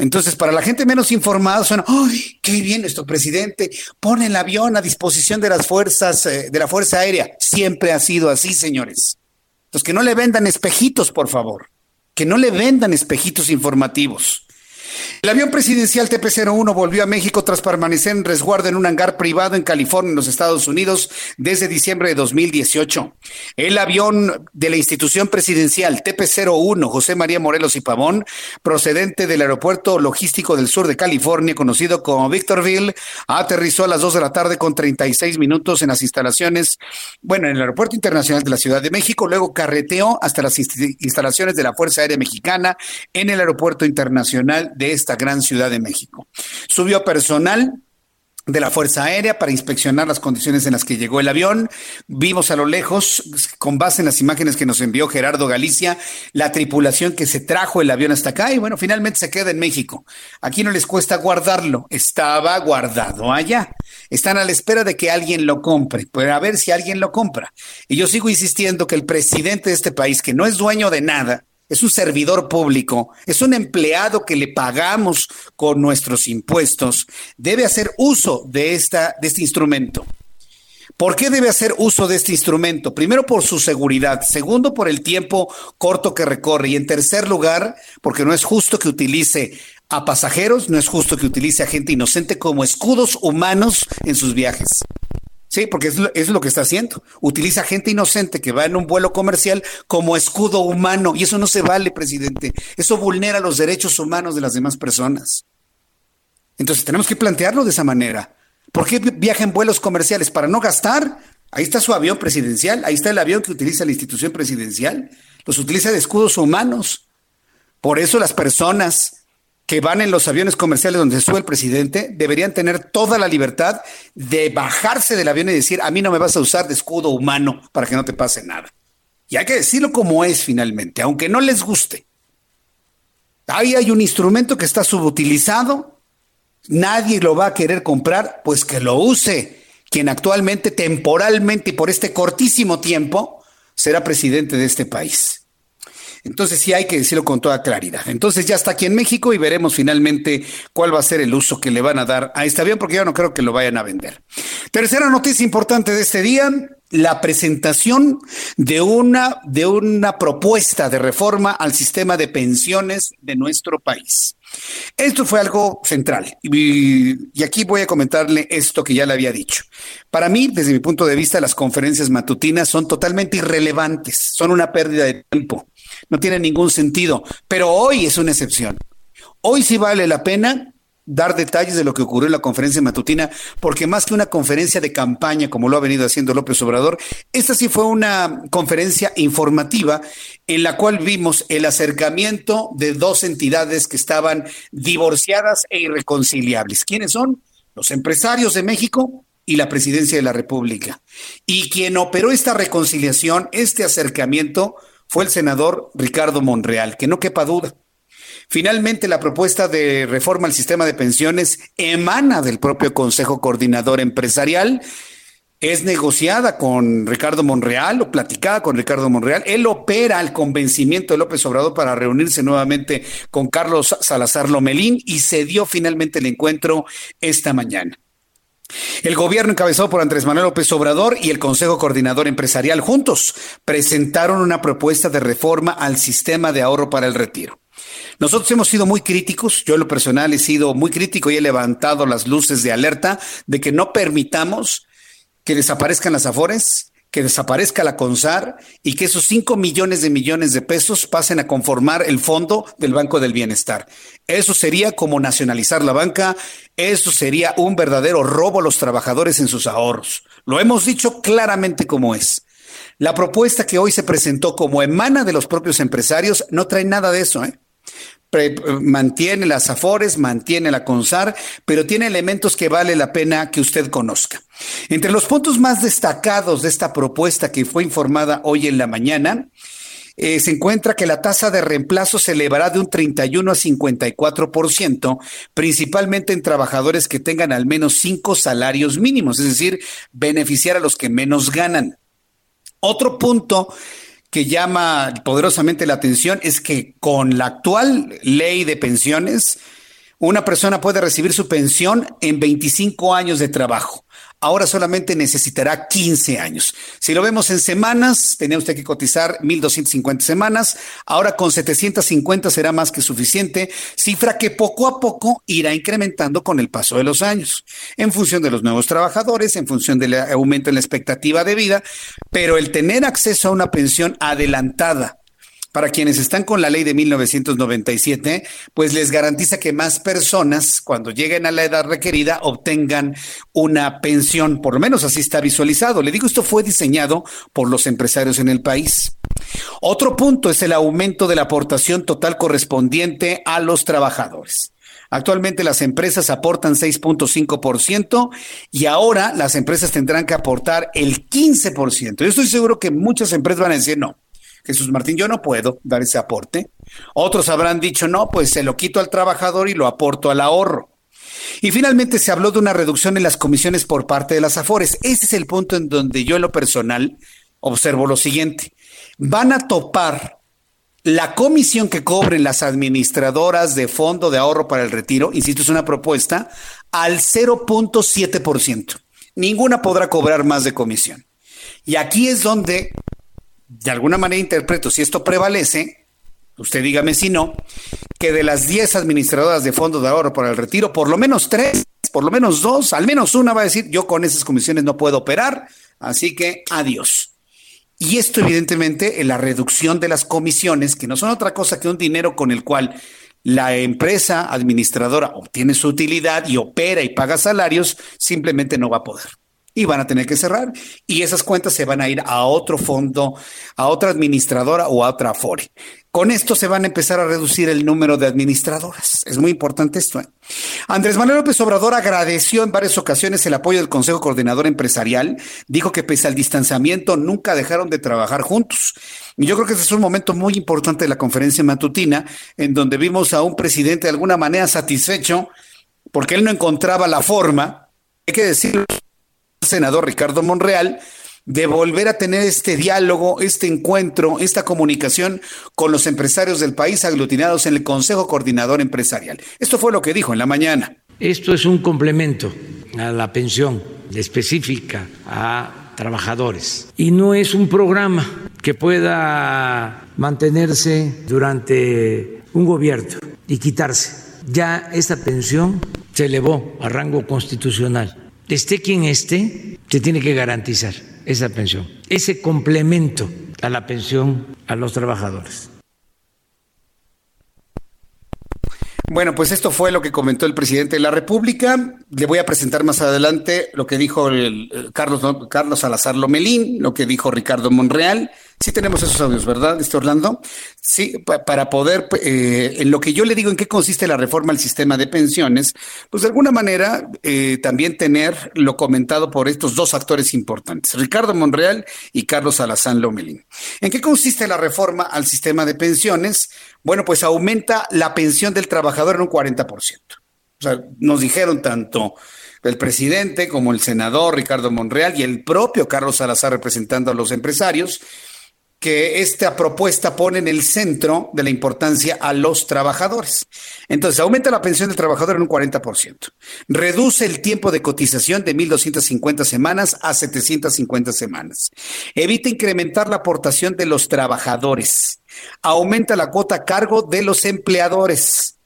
Entonces, para la gente menos informada, suena, ¡ay, qué bien nuestro presidente! Pone el avión a disposición de las fuerzas, eh, de la Fuerza Aérea. Siempre ha sido así, señores. Entonces, que no le vendan espejitos, por favor. Que no le vendan espejitos informativos. El avión presidencial TP-01 volvió a México tras permanecer en resguardo en un hangar privado en California, en los Estados Unidos, desde diciembre de 2018. El avión de la institución presidencial TP-01, José María Morelos y Pavón, procedente del aeropuerto logístico del sur de California, conocido como Victorville, aterrizó a las 2 de la tarde con 36 minutos en las instalaciones, bueno, en el aeropuerto internacional de la Ciudad de México, luego carreteó hasta las instalaciones de la Fuerza Aérea Mexicana en el aeropuerto internacional de esta gran ciudad de México. Subió personal de la Fuerza Aérea para inspeccionar las condiciones en las que llegó el avión. Vimos a lo lejos, con base en las imágenes que nos envió Gerardo Galicia, la tripulación que se trajo el avión hasta acá y bueno, finalmente se queda en México. Aquí no les cuesta guardarlo, estaba guardado allá. Están a la espera de que alguien lo compre, para ver si alguien lo compra. Y yo sigo insistiendo que el presidente de este país, que no es dueño de nada, es un servidor público, es un empleado que le pagamos con nuestros impuestos, debe hacer uso de, esta, de este instrumento. ¿Por qué debe hacer uso de este instrumento? Primero, por su seguridad. Segundo, por el tiempo corto que recorre. Y en tercer lugar, porque no es justo que utilice a pasajeros, no es justo que utilice a gente inocente como escudos humanos en sus viajes. Sí, porque es lo, es lo, que está haciendo. Utiliza gente inocente que va en un vuelo comercial como escudo humano. Y eso no se vale, presidente. Eso vulnera los derechos humanos de las demás personas. Entonces tenemos que plantearlo de esa manera. ¿Por qué viaja en vuelos comerciales? ¿Para no gastar? Ahí está su avión presidencial. Ahí está el avión que utiliza la institución presidencial. Los utiliza de escudos humanos. Por eso las personas que van en los aviones comerciales donde sube el presidente deberían tener toda la libertad de bajarse del avión y decir, a mí no me vas a usar de escudo humano para que no te pase nada. Y hay que decirlo como es finalmente, aunque no les guste. Ahí hay un instrumento que está subutilizado, nadie lo va a querer comprar, pues que lo use quien actualmente, temporalmente y por este cortísimo tiempo, será presidente de este país. Entonces sí hay que decirlo con toda claridad. Entonces ya está aquí en México y veremos finalmente cuál va a ser el uso que le van a dar a este avión, porque yo no creo que lo vayan a vender. Tercera noticia importante de este día, la presentación de una, de una propuesta de reforma al sistema de pensiones de nuestro país. Esto fue algo central y, y, aquí voy a comentarle esto que ya le había dicho. Para mí, desde mi punto de vista, las conferencias matutinas son totalmente irrelevantes, son una pérdida de tiempo, no tienen ningún sentido, pero hoy es una excepción. Hoy sí vale la pena dar detalles de lo que ocurrió en la conferencia matutina, porque más que una conferencia de campaña, como lo ha venido haciendo López Obrador, esta sí fue una conferencia informativa en la cual vimos el acercamiento de dos entidades que estaban divorciadas e irreconciliables. ¿Quiénes son? Los empresarios de México y la presidencia de la República. Y quien operó esta reconciliación, este acercamiento, fue el senador Ricardo Monreal, que no quepa duda Finalmente, la propuesta de reforma al sistema de pensiones emana del propio Consejo Coordinador Empresarial. Es negociada con Ricardo Monreal o platicada con Ricardo Monreal. Él opera el convencimiento de López Obrador para reunirse nuevamente con Carlos Salazar Lomelín y se dio finalmente el encuentro esta mañana. El gobierno encabezado por Andrés Manuel López Obrador y el Consejo Coordinador Empresarial juntos presentaron una propuesta de reforma al sistema de ahorro para el retiro. Nosotros hemos sido muy críticos, yo en lo personal he sido muy crítico y he levantado las luces de alerta de que no permitamos que desaparezcan las afores, que desaparezca la CONSAR y que esos 5 millones de millones de pesos pasen a conformar el fondo del Banco del Bienestar. Eso sería como nacionalizar la banca, eso sería un verdadero robo a los trabajadores en sus ahorros. Lo hemos dicho claramente como es. La propuesta que hoy se presentó como emana de los propios empresarios no trae nada de eso, ¿eh? Mantiene las Afores, mantiene la CONSAR, pero tiene elementos que vale la pena que usted conozca. Entre los puntos más destacados de esta propuesta que fue informada hoy en la mañana, eh, se encuentra que la tasa de reemplazo se elevará de un 31 a 54%, principalmente en trabajadores que tengan al menos cinco salarios mínimos, es decir, beneficiar a los que menos ganan. Otro punto que llama poderosamente la atención es que con la actual ley de pensiones, una persona puede recibir su pensión en 25 años de trabajo ahora solamente necesitará 15 años. Si lo vemos en semanas, tenía usted que cotizar 1.250 semanas, ahora con 750 será más que suficiente, cifra que poco a poco irá incrementando con el paso de los años, en función de los nuevos trabajadores, en función del aumento en la expectativa de vida, pero el tener acceso a una pensión adelantada, para quienes están con la ley de 1997, pues les garantiza que más personas, cuando lleguen a la edad requerida, obtengan una pensión, por lo menos así está visualizado. Le digo, esto fue diseñado por los empresarios en el país. Otro punto es el aumento de la aportación total correspondiente a los trabajadores. Actualmente las empresas aportan 6.5% y ahora las empresas tendrán que aportar el 15%. Yo estoy seguro que muchas empresas van a decir no. Jesús Martín, yo no puedo dar ese aporte. Otros habrán dicho, no, pues se lo quito al trabajador y lo aporto al ahorro. Y finalmente se habló de una reducción en las comisiones por parte de las AFORES. Ese es el punto en donde yo en lo personal observo lo siguiente. Van a topar la comisión que cobren las administradoras de fondo de ahorro para el retiro, insisto, es una propuesta, al 0.7%. Ninguna podrá cobrar más de comisión. Y aquí es donde de alguna manera interpreto, si esto prevalece, usted dígame si no, que de las 10 administradoras de fondos de ahorro para el retiro, por lo menos tres, por lo menos dos, al menos una va a decir, yo con esas comisiones no puedo operar, así que adiós. Y esto evidentemente en la reducción de las comisiones, que no son otra cosa que un dinero con el cual la empresa administradora obtiene su utilidad y opera y paga salarios, simplemente no va a poder y van a tener que cerrar y esas cuentas se van a ir a otro fondo, a otra administradora o a otra Afore. Con esto se van a empezar a reducir el número de administradoras. Es muy importante esto. ¿eh? Andrés Manuel López Obrador agradeció en varias ocasiones el apoyo del Consejo Coordinador Empresarial. Dijo que pese al distanciamiento nunca dejaron de trabajar juntos. Y yo creo que ese es un momento muy importante de la conferencia matutina, en donde vimos a un presidente de alguna manera satisfecho porque él no encontraba la forma, hay que decirlo, senador Ricardo Monreal de volver a tener este diálogo, este encuentro, esta comunicación con los empresarios del país aglutinados en el Consejo Coordinador Empresarial. Esto fue lo que dijo en la mañana. Esto es un complemento a la pensión específica a trabajadores y no es un programa que pueda mantenerse durante un gobierno y quitarse. Ya esta pensión se elevó a rango constitucional. Esté quien esté, se tiene que garantizar esa pensión, ese complemento a la pensión a los trabajadores. Bueno, pues esto fue lo que comentó el presidente de la República. Le voy a presentar más adelante lo que dijo Carlos, Carlos Salazar Lomelín, lo que dijo Ricardo Monreal. Sí tenemos esos audios, ¿verdad, este Orlando? Sí, para poder, eh, en lo que yo le digo en qué consiste la reforma al sistema de pensiones, pues de alguna manera eh, también tener lo comentado por estos dos actores importantes, Ricardo Monreal y Carlos Salazar Lomelín. ¿En qué consiste la reforma al sistema de pensiones? Bueno, pues aumenta la pensión del trabajador en un 40%. O sea, nos dijeron tanto el presidente como el senador Ricardo Monreal y el propio Carlos Salazar representando a los empresarios, que esta propuesta pone en el centro de la importancia a los trabajadores. Entonces, aumenta la pensión del trabajador en un 40%. Reduce el tiempo de cotización de 1.250 semanas a 750 semanas. Evita incrementar la aportación de los trabajadores. Aumenta la cuota a cargo de los empleadores.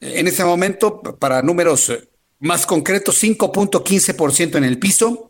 En este momento, para números más concretos, 5.15% en el piso,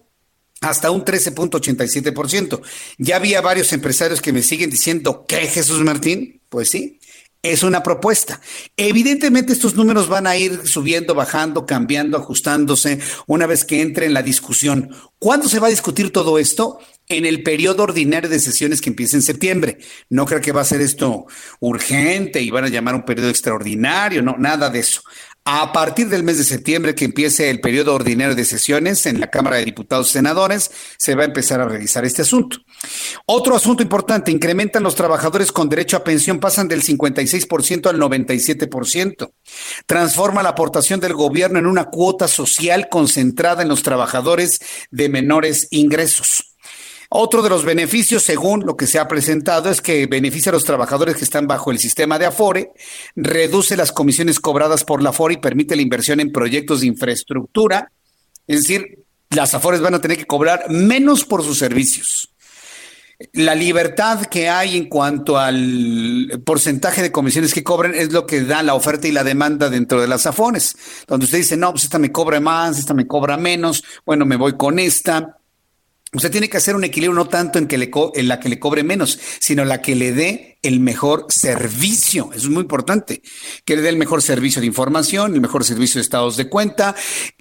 hasta un 13.87%. Ya había varios empresarios que me siguen diciendo, ¿qué Jesús Martín? Pues sí, es una propuesta. Evidentemente estos números van a ir subiendo, bajando, cambiando, ajustándose una vez que entre en la discusión. ¿Cuándo se va a discutir todo esto? En el periodo ordinario de sesiones que empieza en septiembre. No creo que va a ser esto urgente y van a llamar un periodo extraordinario, no, nada de eso. A partir del mes de septiembre que empiece el periodo ordinario de sesiones en la Cámara de Diputados y Senadores, se va a empezar a revisar este asunto. Otro asunto importante, incrementan los trabajadores con derecho a pensión, pasan del 56% al 97%. Transforma la aportación del gobierno en una cuota social concentrada en los trabajadores de menores ingresos. Otro de los beneficios, según lo que se ha presentado, es que beneficia a los trabajadores que están bajo el sistema de Afore, reduce las comisiones cobradas por la Afore y permite la inversión en proyectos de infraestructura. Es decir, las Afores van a tener que cobrar menos por sus servicios. La libertad que hay en cuanto al porcentaje de comisiones que cobren es lo que da la oferta y la demanda dentro de las Afores, donde usted dice, no, pues esta me cobra más, esta me cobra menos, bueno, me voy con esta. Usted tiene que hacer un equilibrio no tanto en, que le en la que le cobre menos, sino la que le dé el mejor servicio. Eso es muy importante. Que le dé el mejor servicio de información, el mejor servicio de estados de cuenta,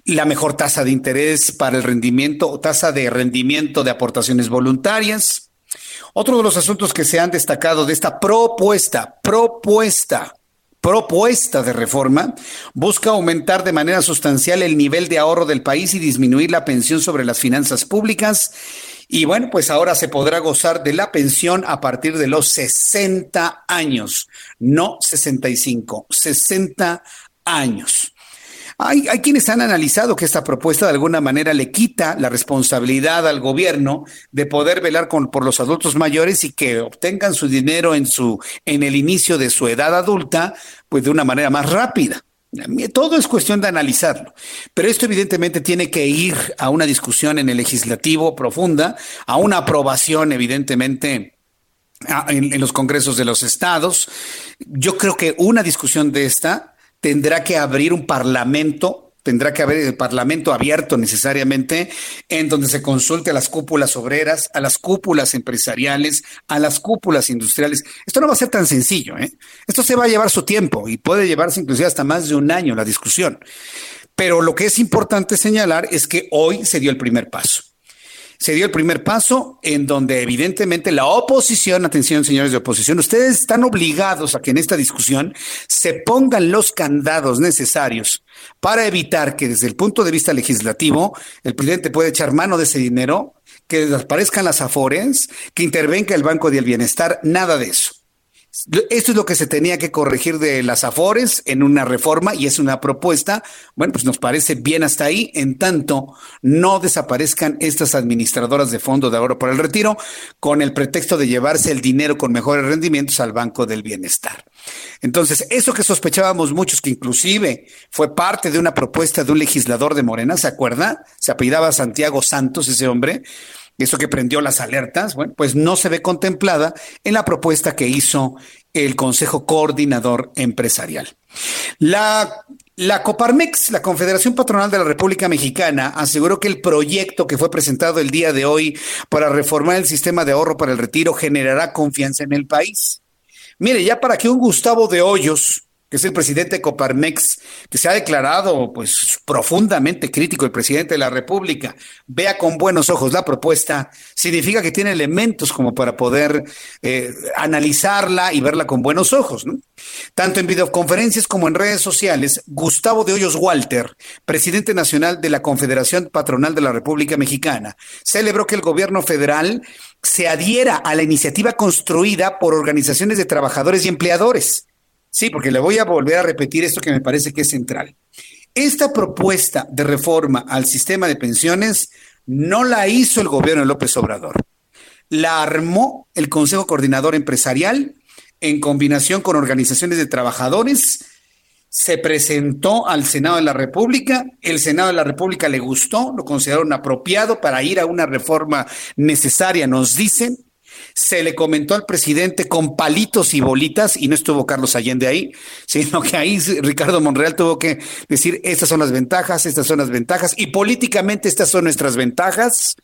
la mejor tasa de interés para el rendimiento o tasa de rendimiento de aportaciones voluntarias. Otro de los asuntos que se han destacado de esta propuesta, propuesta propuesta de reforma busca aumentar de manera sustancial el nivel de ahorro del país y disminuir la pensión sobre las finanzas públicas. Y bueno, pues ahora se podrá gozar de la pensión a partir de los 60 años, no 65, 60 años. Hay, quienes han analizado que esta propuesta de alguna manera le quita la responsabilidad al gobierno de poder velar por los adultos mayores y que obtengan su dinero en su en el inicio de su edad adulta, pues de una manera más rápida. Todo es cuestión de analizarlo, pero esto evidentemente tiene que ir a una discusión en el legislativo profunda, a una aprobación evidentemente en, en los congresos de los estados. Yo creo que una discusión de esta tendrá que abrir un parlamento, tendrá que haber el parlamento abierto necesariamente, en donde se consulte a las cúpulas obreras, a las cúpulas empresariales, a las cúpulas industriales. Esto no va a ser tan sencillo, ¿eh? Esto se va a llevar su tiempo y puede llevarse inclusive hasta más de un año la discusión. Pero lo que es importante señalar es que hoy se dio el primer paso se dio el primer paso en donde evidentemente la oposición, atención señores de oposición, ustedes están obligados a que en esta discusión se pongan los candados necesarios para evitar que desde el punto de vista legislativo el presidente pueda echar mano de ese dinero, que desaparezcan las afores, que intervenga el Banco del Bienestar, nada de eso. Esto es lo que se tenía que corregir de las afores en una reforma y es una propuesta. Bueno, pues nos parece bien hasta ahí, en tanto no desaparezcan estas administradoras de fondo de ahorro para el retiro con el pretexto de llevarse el dinero con mejores rendimientos al Banco del Bienestar. Entonces, eso que sospechábamos muchos, que inclusive fue parte de una propuesta de un legislador de Morena, ¿se acuerda? Se apellidaba Santiago Santos, ese hombre, eso que prendió las alertas, bueno, pues no se ve contemplada en la propuesta que hizo el Consejo Coordinador Empresarial. La, la Coparmex, la Confederación Patronal de la República Mexicana, aseguró que el proyecto que fue presentado el día de hoy para reformar el sistema de ahorro para el retiro generará confianza en el país. Mire, ya para que un Gustavo de Hoyos, que es el presidente de Coparmex, que se ha declarado pues profundamente crítico el presidente de la República, vea con buenos ojos la propuesta, significa que tiene elementos como para poder eh, analizarla y verla con buenos ojos. ¿no? Tanto en videoconferencias como en redes sociales, Gustavo de Hoyos Walter, presidente nacional de la Confederación Patronal de la República Mexicana, celebró que el gobierno federal se adhiera a la iniciativa construida por organizaciones de trabajadores y empleadores Sí, porque le voy a volver a repetir esto que me parece que es central. Esta propuesta de reforma al sistema de pensiones no la hizo el gobierno de López Obrador. La armó el Consejo Coordinador Empresarial en combinación con organizaciones de trabajadores. Se presentó al Senado de la República. El Senado de la República le gustó, lo consideraron apropiado para ir a una reforma necesaria, nos dicen se le comentó al presidente con palitos y bolitas, y no estuvo Carlos Allende ahí, sino que ahí Ricardo Monreal tuvo que decir, estas son las ventajas, estas son las ventajas, y políticamente estas son nuestras ventajas.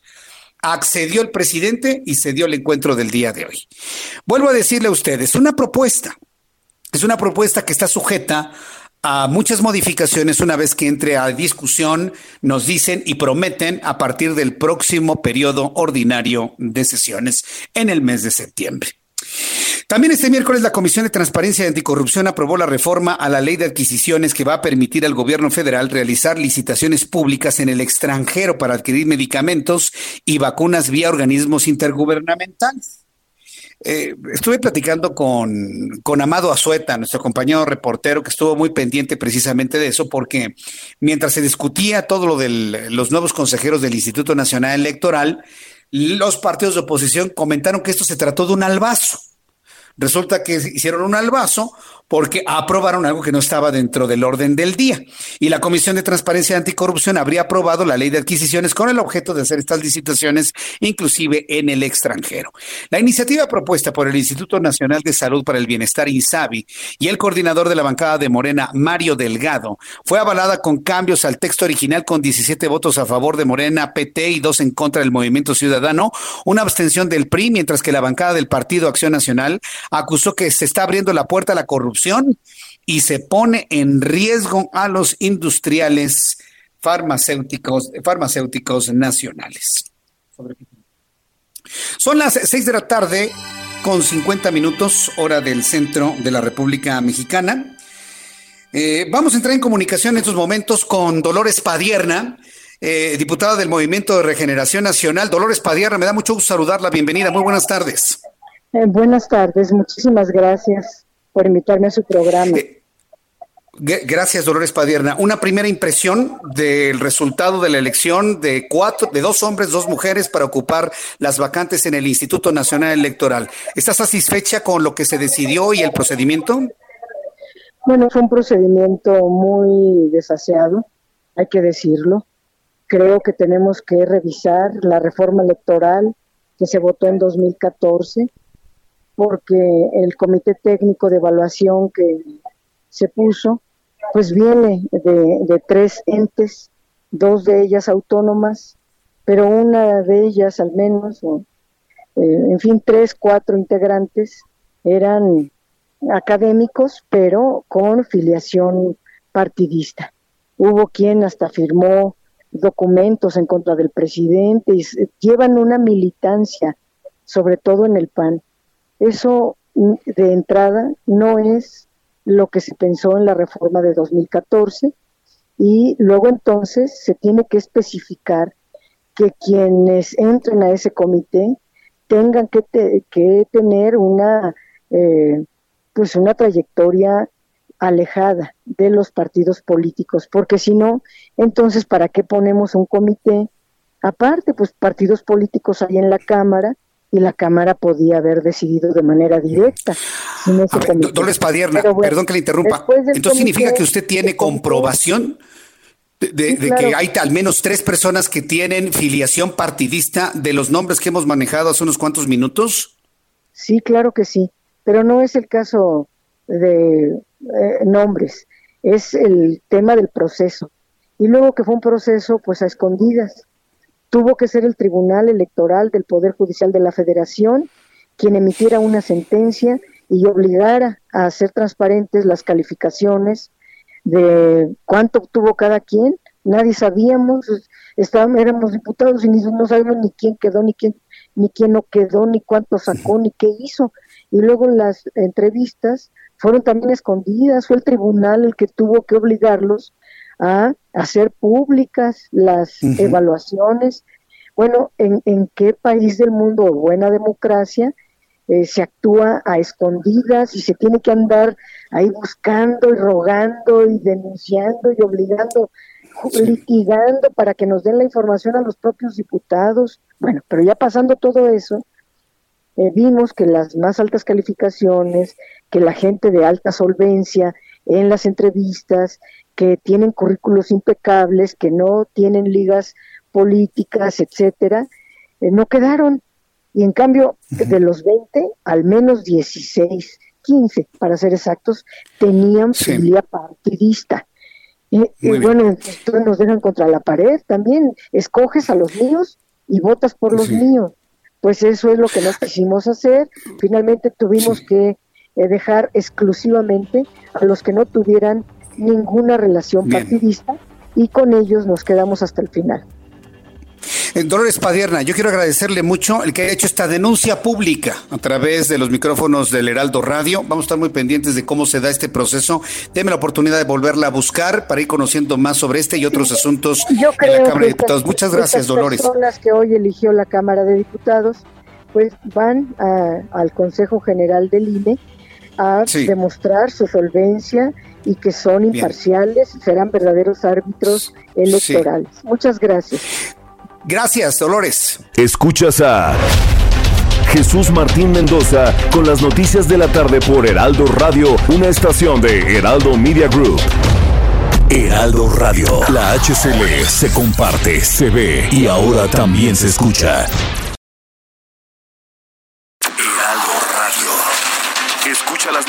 Accedió el presidente y se dio el encuentro del día de hoy. Vuelvo a decirle a ustedes, una propuesta, es una propuesta que está sujeta a muchas modificaciones una vez que entre a discusión, nos dicen y prometen a partir del próximo periodo ordinario de sesiones en el mes de septiembre. También este miércoles la Comisión de Transparencia y Anticorrupción aprobó la reforma a la ley de adquisiciones que va a permitir al gobierno federal realizar licitaciones públicas en el extranjero para adquirir medicamentos y vacunas vía organismos intergubernamentales. Eh, estuve platicando con, con Amado Azueta, nuestro compañero reportero, que estuvo muy pendiente precisamente de eso, porque mientras se discutía todo lo de los nuevos consejeros del Instituto Nacional Electoral, los partidos de oposición comentaron que esto se trató de un albazo. Resulta que hicieron un albazo porque aprobaron algo que no estaba dentro del orden del día. Y la Comisión de Transparencia Anticorrupción habría aprobado la ley de adquisiciones con el objeto de hacer estas licitaciones, inclusive en el extranjero. La iniciativa propuesta por el Instituto Nacional de Salud para el Bienestar, INSABI, y el coordinador de la bancada de Morena, Mario Delgado, fue avalada con cambios al texto original con 17 votos a favor de Morena, PT y dos en contra del Movimiento Ciudadano, una abstención del PRI, mientras que la bancada del Partido Acción Nacional acusó que se está abriendo la puerta a la corrupción y se pone en riesgo a los industriales farmacéuticos, farmacéuticos nacionales. Son las seis de la tarde con 50 minutos, hora del centro de la República Mexicana. Eh, vamos a entrar en comunicación en estos momentos con Dolores Padierna, eh, diputada del Movimiento de Regeneración Nacional. Dolores Padierna, me da mucho gusto saludarla. Bienvenida, muy buenas tardes. Eh, buenas tardes, muchísimas gracias por invitarme a su programa. Eh, gracias, Dolores Padierna. Una primera impresión del resultado de la elección de cuatro, de dos hombres, dos mujeres para ocupar las vacantes en el Instituto Nacional Electoral. ¿Estás satisfecha con lo que se decidió y el procedimiento? Bueno, fue un procedimiento muy desaseado, hay que decirlo. Creo que tenemos que revisar la reforma electoral que se votó en 2014 porque el comité técnico de evaluación que se puso, pues viene de, tres entes, dos de ellas autónomas, pero una de ellas al menos, eh, en fin, tres, cuatro integrantes eran académicos, pero con filiación partidista. Hubo quien hasta firmó documentos en contra del presidente y llevan una militancia, sobre todo en el PAN. Eso mm, de entrada no es lo que se pensó en la reforma de 2014 y luego entonces se tiene que especificar que quienes entren a ese comité tengan que, tener una eh, pues una trayectoria alejada de los partidos políticos, porque si no, entonces, ¿para qué ponemos un comité? Aparte, pues partidos políticos hay en la Cámara y la Cámara podía haber decidido de manera directa. Dolores Padierna, perdón que le interrumpa. Entonces, ¿significa que usted tiene comprobación de, que hay al menos tres personas que tienen filiación partidista de los nombres que hemos manejado hace unos cuantos minutos? Sí, claro que sí, pero no es el caso de eh, nombres, es el tema del proceso. Y luego que fue un proceso pues a escondidas. Tuvo que ser el Tribunal Electoral del Poder Judicial de la Federación quien emitiera una sentencia y obligara a hacer transparentes las calificaciones de cuánto obtuvo cada quien. Nadie sabíamos, estábamos, éramos diputados y ni, no sabíamos ni quién quedó, ni quién, ni quién no quedó, ni cuánto sacó, ni qué hizo. Y luego las entrevistas fueron también escondidas, fue el tribunal el que tuvo que obligarlos a hacer públicas las evaluaciones. Bueno, ¿en, ¿en qué país del mundo buena democracia eh, se actúa a escondidas y se tiene que andar ahí buscando y rogando y denunciando y obligando, litigando para que nos den la información a los propios diputados? Bueno, pero ya pasando todo eso, eh, vimos que las más altas calificaciones, que la gente de alta solvencia en las entrevistas, que tienen currículos impecables, que no tienen ligas políticas, etcétera, eh, no quedaron. Y en cambio, de los 20, al menos 16, 15 para ser exactos, tenían filia partidista. Y, bueno, entonces nos dejan contra la pared también. Escoges a los míos y votas por los míos pues eso es lo que no quisimos hacer. Finalmente tuvimos que eh, dejar exclusivamente a los que no tuvieran ninguna relación partidista y con ellos nos quedamos hasta el final. Dolores Padierna, yo quiero agradecerle mucho el que haya hecho esta denuncia pública a través de los micrófonos del Heraldo Radio. Vamos a estar muy pendientes de cómo se da este proceso. Deme la oportunidad de volverla a buscar para ir conociendo más sobre este y otros asuntos yo creo en la Cámara de Diputados. Muchas gracias, Dolores. Las personas que hoy eligió la Cámara de Diputados, pues van al Consejo General del INE a demostrar su solvencia y que son imparciales, serán verdaderos árbitros electorales. Muchas gracias. Gracias, Dolores. Escuchas a Jesús Martín Mendoza con las noticias de la tarde por Heraldo Radio, una estación de Heraldo Media Group. Heraldo Radio, la HCL se comparte, se ve y ahora también se escucha. Heraldo Radio. Escucha las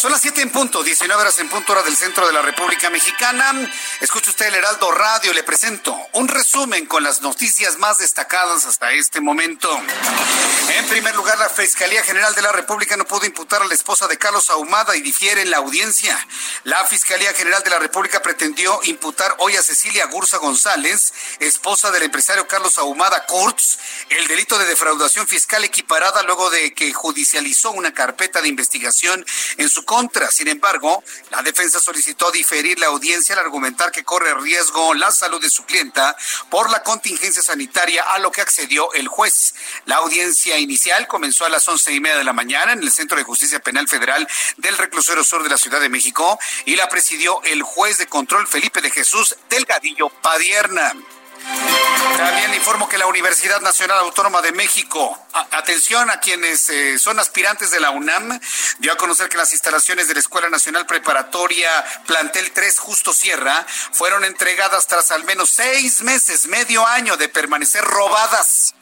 Son las 7 en punto, 19 horas en punto hora del centro de la República Mexicana. Escucha usted el Heraldo Radio, le presento un resumen con las noticias más destacadas hasta este momento. En primer lugar, la Fiscalía General de la República no pudo imputar a la esposa de Carlos Ahumada y difiere en la audiencia. La Fiscalía General de la República pretendió imputar hoy a Cecilia Gursa González, esposa del empresario Carlos Ahumada Kurtz, el delito de defraudación fiscal equiparada luego de que judicializó una carpeta de investigación en su contra. Sin embargo, la defensa solicitó diferir la audiencia al argumentar que corre riesgo la salud de su clienta por la contingencia sanitaria, a lo que accedió el juez. La audiencia inicial comenzó a las once y media de la mañana en el Centro de Justicia Penal Federal del Reclusorio Sur de la Ciudad de México y la presidió el juez de control Felipe de Jesús Delgadillo Padierna. También le informo que la Universidad Nacional Autónoma de México, atención a quienes eh, son aspirantes de la UNAM, dio a conocer que las instalaciones de la Escuela Nacional Preparatoria Plantel 3 Justo Sierra fueron entregadas tras al menos seis meses, medio año de permanecer robadas.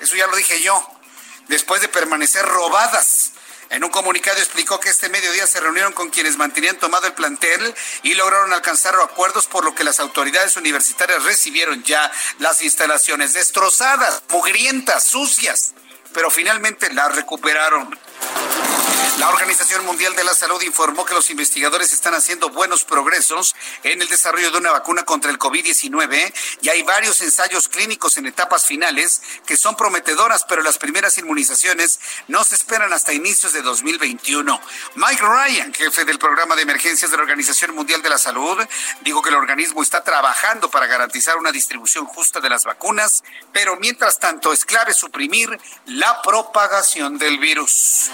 Eso ya lo dije yo. Después de permanecer robadas. En un comunicado explicó que este mediodía se reunieron con quienes mantenían tomado el plantel y lograron alcanzar acuerdos por lo que las autoridades universitarias recibieron ya las instalaciones destrozadas, mugrientas, sucias, pero finalmente las recuperaron. La Organización Mundial de la Salud informó que los investigadores están haciendo buenos progresos en el desarrollo de una vacuna contra el COVID-19 y hay varios ensayos clínicos en etapas finales que son prometedoras, pero las primeras inmunizaciones no se esperan hasta inicios de 2021. Mike Ryan, jefe del programa de emergencias de la Organización Mundial de la Salud, dijo que el organismo está trabajando para garantizar una distribución justa de las vacunas, pero mientras tanto es clave suprimir la propagación del virus.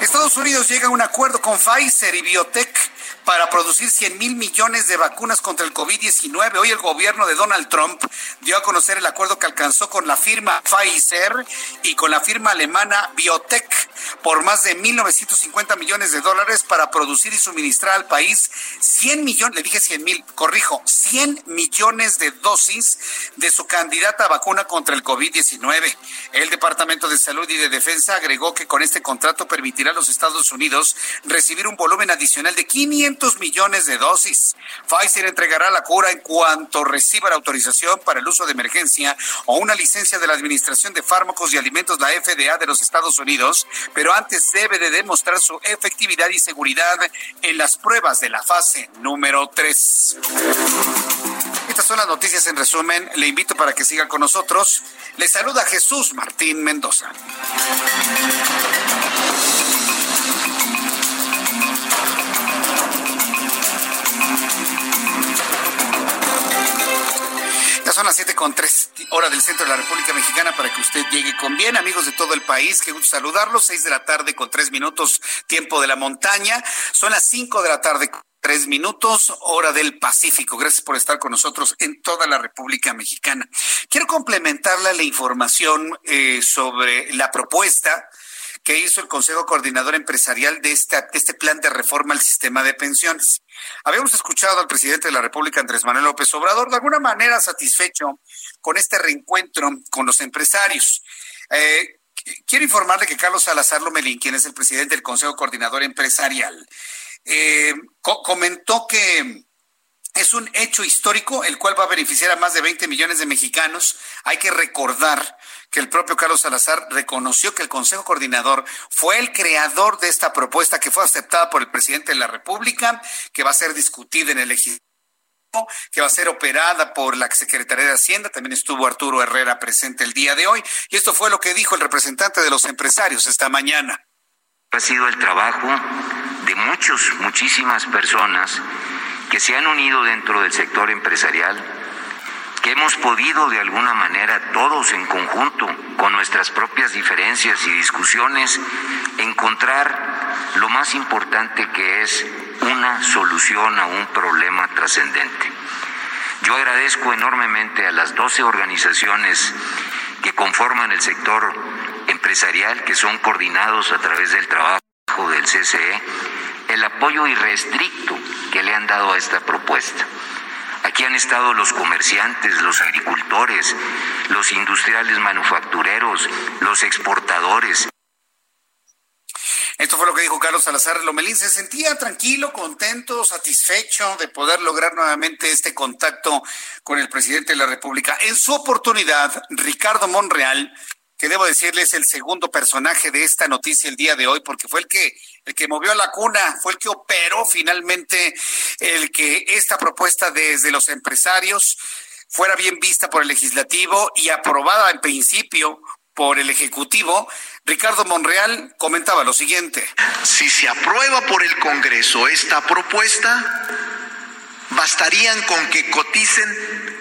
Estados Unidos llega a un acuerdo con Pfizer y Biotech para producir 100 mil millones de vacunas contra el COVID-19. Hoy el gobierno de Donald Trump dio a conocer el acuerdo que alcanzó con la firma Pfizer y con la firma alemana Biotech por más de 1.950 millones de dólares para producir y suministrar al país 100 millones, le dije 100 mil, corrijo, 100 millones de dosis de su candidata a vacuna contra el COVID-19. El Departamento de Salud y de Defensa agregó que con este contrato permitirá a los Estados Unidos recibir un volumen adicional de 500 millones de dosis. Pfizer entregará la cura en cuanto reciba la autorización para el uso de emergencia o una licencia de la Administración de Fármacos y Alimentos, la FDA de los Estados Unidos, pero antes debe de demostrar su efectividad y seguridad en las pruebas de la fase número 3. Estas son las noticias en resumen. Le invito para que siga con nosotros. Le saluda Jesús Martín Mendoza. Son las siete con tres hora del centro de la República Mexicana para que usted llegue con bien. Amigos de todo el país, que gusto saludarlos. Seis de la tarde con tres minutos, tiempo de la montaña. Son las cinco de la tarde con tres minutos, hora del Pacífico. Gracias por estar con nosotros en toda la República Mexicana. Quiero complementarle la información eh, sobre la propuesta que hizo el Consejo Coordinador Empresarial de, esta, de este plan de reforma al sistema de pensiones. Habíamos escuchado al presidente de la República, Andrés Manuel López Obrador, de alguna manera satisfecho con este reencuentro con los empresarios. Eh, quiero informarle que Carlos Salazar Lomelín, quien es el presidente del Consejo Coordinador Empresarial, eh, comentó que es un hecho histórico el cual va a beneficiar a más de 20 millones de mexicanos. Hay que recordar que el propio Carlos Salazar reconoció que el Consejo Coordinador fue el creador de esta propuesta que fue aceptada por el presidente de la República, que va a ser discutida en el legislativo que va a ser operada por la Secretaría de Hacienda. También estuvo Arturo Herrera presente el día de hoy. Y esto fue lo que dijo el representante de los empresarios esta mañana. Ha sido el trabajo de muchos, muchísimas personas que se han unido dentro del sector empresarial que hemos podido de alguna manera todos en conjunto, con nuestras propias diferencias y discusiones, encontrar lo más importante que es una solución a un problema trascendente. Yo agradezco enormemente a las 12 organizaciones que conforman el sector empresarial, que son coordinados a través del trabajo del CCE, el apoyo irrestricto que le han dado a esta propuesta. Aquí han estado los comerciantes, los agricultores, los industriales manufactureros, los exportadores. Esto fue lo que dijo Carlos Salazar Lomelín. Se sentía tranquilo, contento, satisfecho de poder lograr nuevamente este contacto con el presidente de la República. En su oportunidad, Ricardo Monreal, que debo decirle es el segundo personaje de esta noticia el día de hoy, porque fue el que el que movió la cuna, fue el que operó finalmente el que esta propuesta desde los empresarios fuera bien vista por el legislativo y aprobada en principio por el ejecutivo. Ricardo Monreal comentaba lo siguiente. Si se aprueba por el Congreso esta propuesta, bastarían con que coticen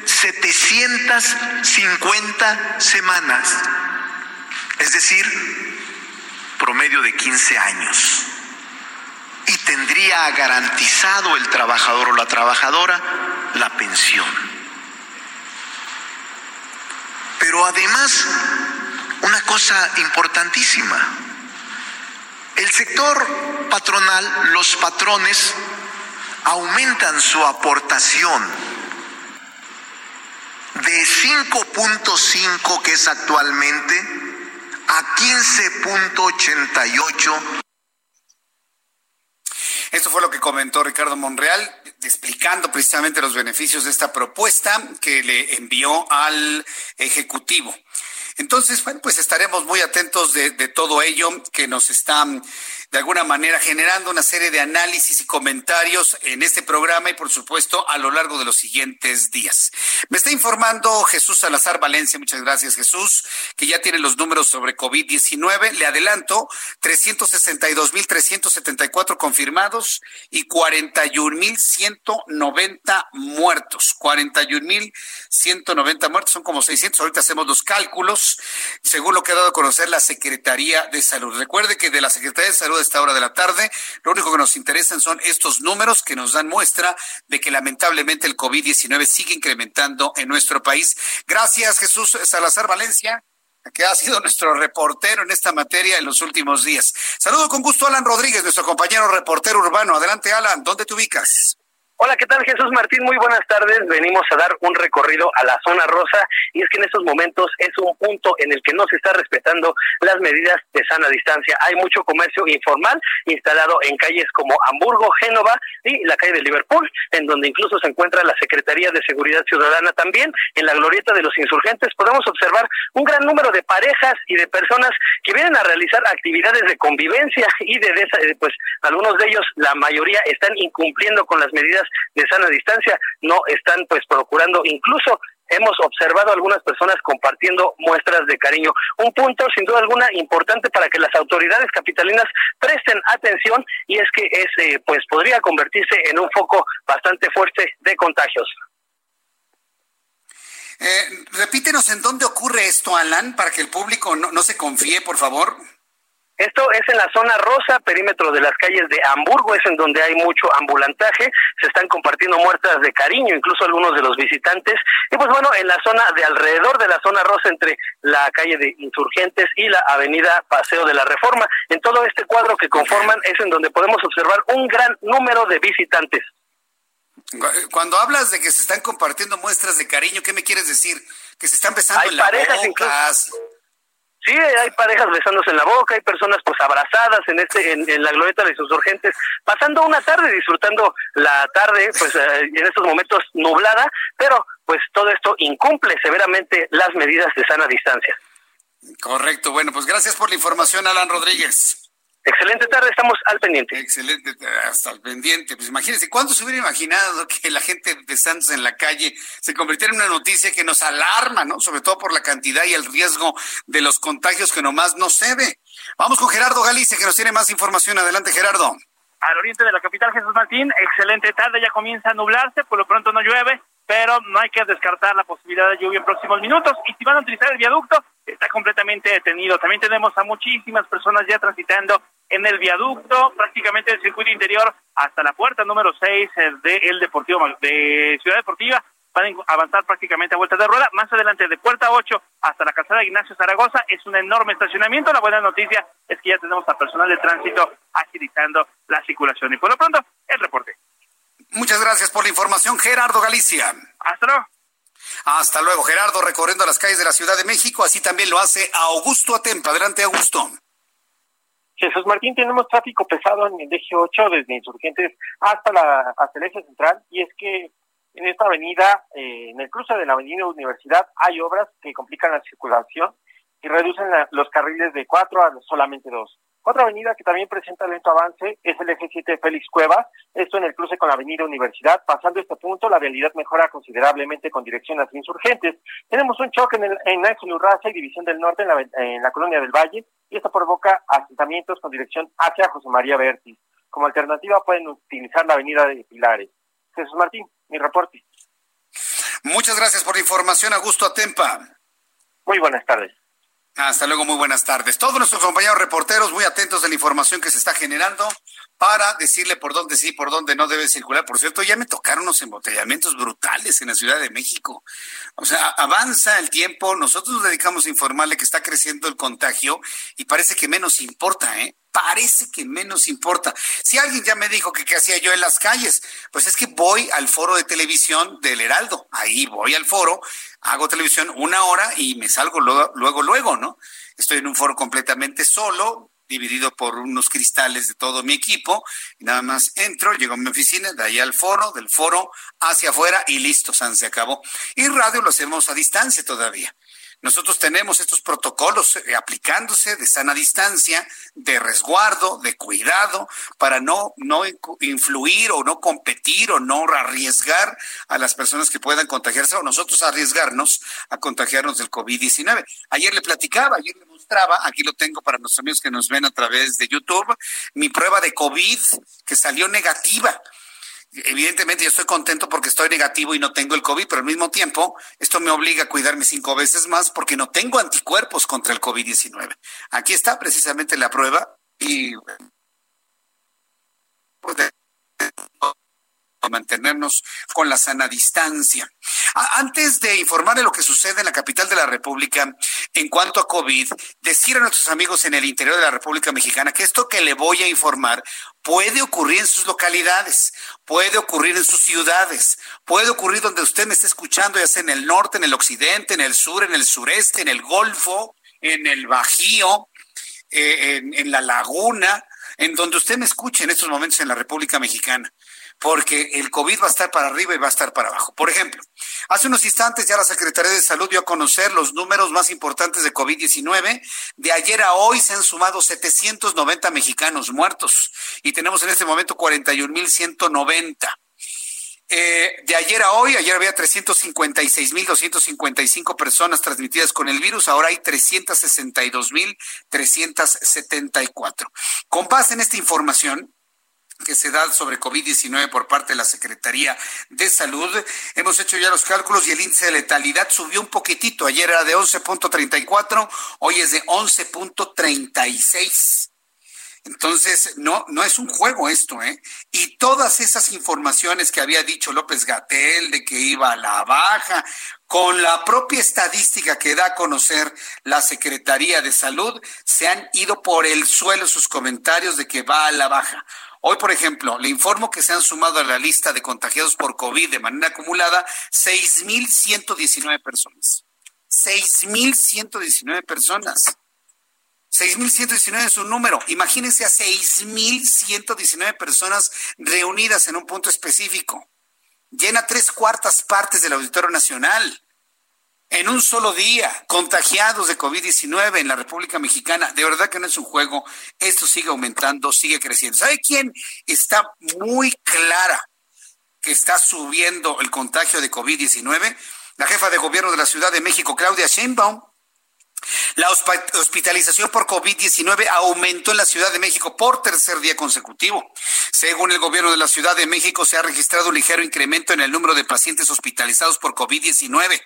750 semanas, es decir, promedio de 15 años y tendría garantizado el trabajador o la trabajadora la pensión. Pero además, una cosa importantísima, el sector patronal, los patrones, aumentan su aportación de 5.5 que es actualmente a 15.88 esto fue lo que comentó Ricardo Monreal, explicando precisamente los beneficios de esta propuesta que le envió al Ejecutivo. Entonces, bueno, pues estaremos muy atentos de, de todo ello que nos está de alguna manera generando una serie de análisis y comentarios en este programa y por supuesto a lo largo de los siguientes días. Me está informando Jesús Salazar Valencia, muchas gracias Jesús, que ya tiene los números sobre COVID-19. Le adelanto, 362.374 confirmados y 41.190 muertos. 41.190 muertos, son como 600, ahorita hacemos los cálculos, según lo que ha dado a conocer la Secretaría de Salud. Recuerde que de la Secretaría de Salud de esta hora de la tarde. Lo único que nos interesan son estos números que nos dan muestra de que lamentablemente el COVID-19 sigue incrementando en nuestro país. Gracias, Jesús Salazar Valencia que ha sido nuestro reportero en esta materia en los últimos días. Saludo con gusto a Alan Rodríguez, nuestro compañero reportero urbano. Adelante, Alan, ¿dónde te ubicas? Hola, ¿qué tal Jesús Martín? Muy buenas tardes. Venimos a dar un recorrido a la zona rosa y es que en estos momentos es un punto en el que no se está respetando las medidas de sana distancia. Hay mucho comercio informal instalado en calles como Hamburgo, Génova y la calle de Liverpool, en donde incluso se encuentra la Secretaría de Seguridad Ciudadana también. En la glorieta de los insurgentes podemos observar un gran número de parejas y de personas que vienen a realizar actividades de convivencia y de, de pues algunos de ellos, la mayoría, están incumpliendo con las medidas de sana distancia, no están pues procurando incluso hemos observado algunas personas compartiendo muestras de cariño. Un punto, sin duda alguna, importante para que las autoridades capitalinas presten atención y es que ese eh, pues podría convertirse en un foco bastante fuerte de contagios. Eh, repítenos en dónde ocurre esto, Alan, para que el público no, no se confíe, por favor. Esto es en la zona rosa, perímetro de las calles de Hamburgo, es en donde hay mucho ambulantaje, se están compartiendo muertas de cariño, incluso algunos de los visitantes. Y pues bueno, en la zona de alrededor de la zona rosa, entre la calle de Insurgentes y la avenida Paseo de la Reforma, en todo este cuadro que conforman es en donde podemos observar un gran número de visitantes. Cuando hablas de que se están compartiendo muestras de cariño, ¿qué me quieres decir? Que se están besando hay en la parejas boca. Sí, hay parejas besándose en la boca, hay personas pues abrazadas en este en, la glorieta de sus urgentes, pasando una tarde disfrutando la tarde, pues eh, en estos momentos nublada, pero pues todo esto incumple severamente las medidas de sana distancia. Correcto, bueno, pues gracias por la información, Alan Rodríguez. Excelente tarde, estamos al pendiente. Excelente, hasta al pendiente. Pues imagínense, ¿cuándo se hubiera imaginado que la gente besándose en la calle se convirtiera en una noticia que nos alarma, ¿no? Sobre todo por la cantidad y el riesgo de los contagios que nomás no se ve. Vamos con Gerardo Galicia, que nos tiene más información. Adelante, Gerardo. Al oriente de la capital, Jesús Martín, excelente tarde, ya comienza a nublarse, por lo pronto no llueve, pero no hay que descartar la posibilidad de lluvia en próximos minutos. Y si van a utilizar el viaducto, está completamente detenido. También tenemos a muchísimas personas ya transitando en el viaducto, prácticamente del circuito interior hasta la puerta número 6 del Deportivo de Ciudad Deportiva. Van a avanzar prácticamente a vuelta de rueda. Más adelante, de puerta 8 hasta la calzada Ignacio Zaragoza, es un enorme estacionamiento. La buena noticia es que ya tenemos a personal de tránsito agilizando la circulación. Y por lo pronto, el reporte. Muchas gracias por la información, Gerardo Galicia. Hasta luego. Hasta luego, Gerardo, recorriendo las calles de la Ciudad de México. Así también lo hace Augusto Atempa. Adelante, Augusto. Jesús Martín, tenemos tráfico pesado en el eje 8 desde Insurgentes hasta la hasta el eje central y es que en esta avenida, eh, en el cruce de la avenida Universidad, hay obras que complican la circulación y reducen los carriles de cuatro a solamente dos. Otra avenida que también presenta lento avance es el eje 7 Félix Cuevas, esto en el cruce con la avenida Universidad. Pasando este punto, la vialidad mejora considerablemente con dirección hacia insurgentes. Tenemos un choque en, el, en Urraza y División del Norte en la, en la colonia del Valle, y esto provoca asentamientos con dirección hacia José María Bertis. Como alternativa pueden utilizar la avenida de Pilares. Jesús Martín, mi reporte. Muchas gracias por la información, Augusto Atempa. Muy buenas tardes. Hasta luego, muy buenas tardes. Todos nuestros compañeros reporteros muy atentos de la información que se está generando para decirle por dónde sí, por dónde no debe circular. Por cierto, ya me tocaron unos embotellamientos brutales en la Ciudad de México. O sea, avanza el tiempo, nosotros nos dedicamos a informarle que está creciendo el contagio y parece que menos importa, ¿eh? Parece que menos importa. Si alguien ya me dijo que qué hacía yo en las calles, pues es que voy al foro de televisión del Heraldo. Ahí voy al foro, hago televisión una hora y me salgo luego, luego, luego, ¿no? Estoy en un foro completamente solo, dividido por unos cristales de todo mi equipo, y nada más entro, llego a mi oficina, de ahí al foro, del foro hacia afuera y listo, se acabó. Y radio lo hacemos a distancia todavía. Nosotros tenemos estos protocolos eh, aplicándose de sana distancia, de resguardo, de cuidado, para no, no influir o no competir o no arriesgar a las personas que puedan contagiarse o nosotros arriesgarnos a contagiarnos del COVID-19. Ayer le platicaba, ayer le mostraba, aquí lo tengo para los amigos que nos ven a través de YouTube, mi prueba de COVID que salió negativa evidentemente yo estoy contento porque estoy negativo y no tengo el COVID, pero al mismo tiempo esto me obliga a cuidarme cinco veces más porque no tengo anticuerpos contra el COVID-19. Aquí está precisamente la prueba y pues, mantenernos con la sana distancia. Antes de informar de lo que sucede en la capital de la República en cuanto a COVID, decir a nuestros amigos en el interior de la República Mexicana que esto que le voy a informar puede ocurrir en sus localidades, puede ocurrir en sus ciudades, puede ocurrir donde usted me esté escuchando, ya sea en el norte, en el occidente, en el sur, en el sureste, en el Golfo, en el Bajío, eh, en, en la Laguna, en donde usted me escuche en estos momentos en la República Mexicana porque el COVID va a estar para arriba y va a estar para abajo. Por ejemplo, hace unos instantes ya la Secretaría de Salud dio a conocer los números más importantes de COVID-19. De ayer a hoy se han sumado 790 mexicanos muertos y tenemos en este momento 41.190. Eh, de ayer a hoy, ayer había 356.255 personas transmitidas con el virus, ahora hay 362.374. Con base en esta información, que se da sobre COVID-19 por parte de la Secretaría de Salud. Hemos hecho ya los cálculos y el índice de letalidad subió un poquitito. Ayer era de 11.34, hoy es de 11.36. Entonces, no, no es un juego esto, ¿eh? Y todas esas informaciones que había dicho López Gatel de que iba a la baja, con la propia estadística que da a conocer la Secretaría de Salud, se han ido por el suelo sus comentarios de que va a la baja. Hoy, por ejemplo, le informo que se han sumado a la lista de contagiados por COVID de manera acumulada 6.119 personas. 6.119 personas. 6.119 es un número. Imagínense a 6.119 personas reunidas en un punto específico. Llena tres cuartas partes del Auditorio Nacional en un solo día contagiados de COVID-19 en la República Mexicana. De verdad que no es un juego. Esto sigue aumentando, sigue creciendo. ¿Sabe quién está muy clara que está subiendo el contagio de COVID-19? La jefa de gobierno de la Ciudad de México, Claudia Sheinbaum. La hospitalización por COVID-19 aumentó en la Ciudad de México por tercer día consecutivo. Según el gobierno de la Ciudad de México, se ha registrado un ligero incremento en el número de pacientes hospitalizados por COVID-19.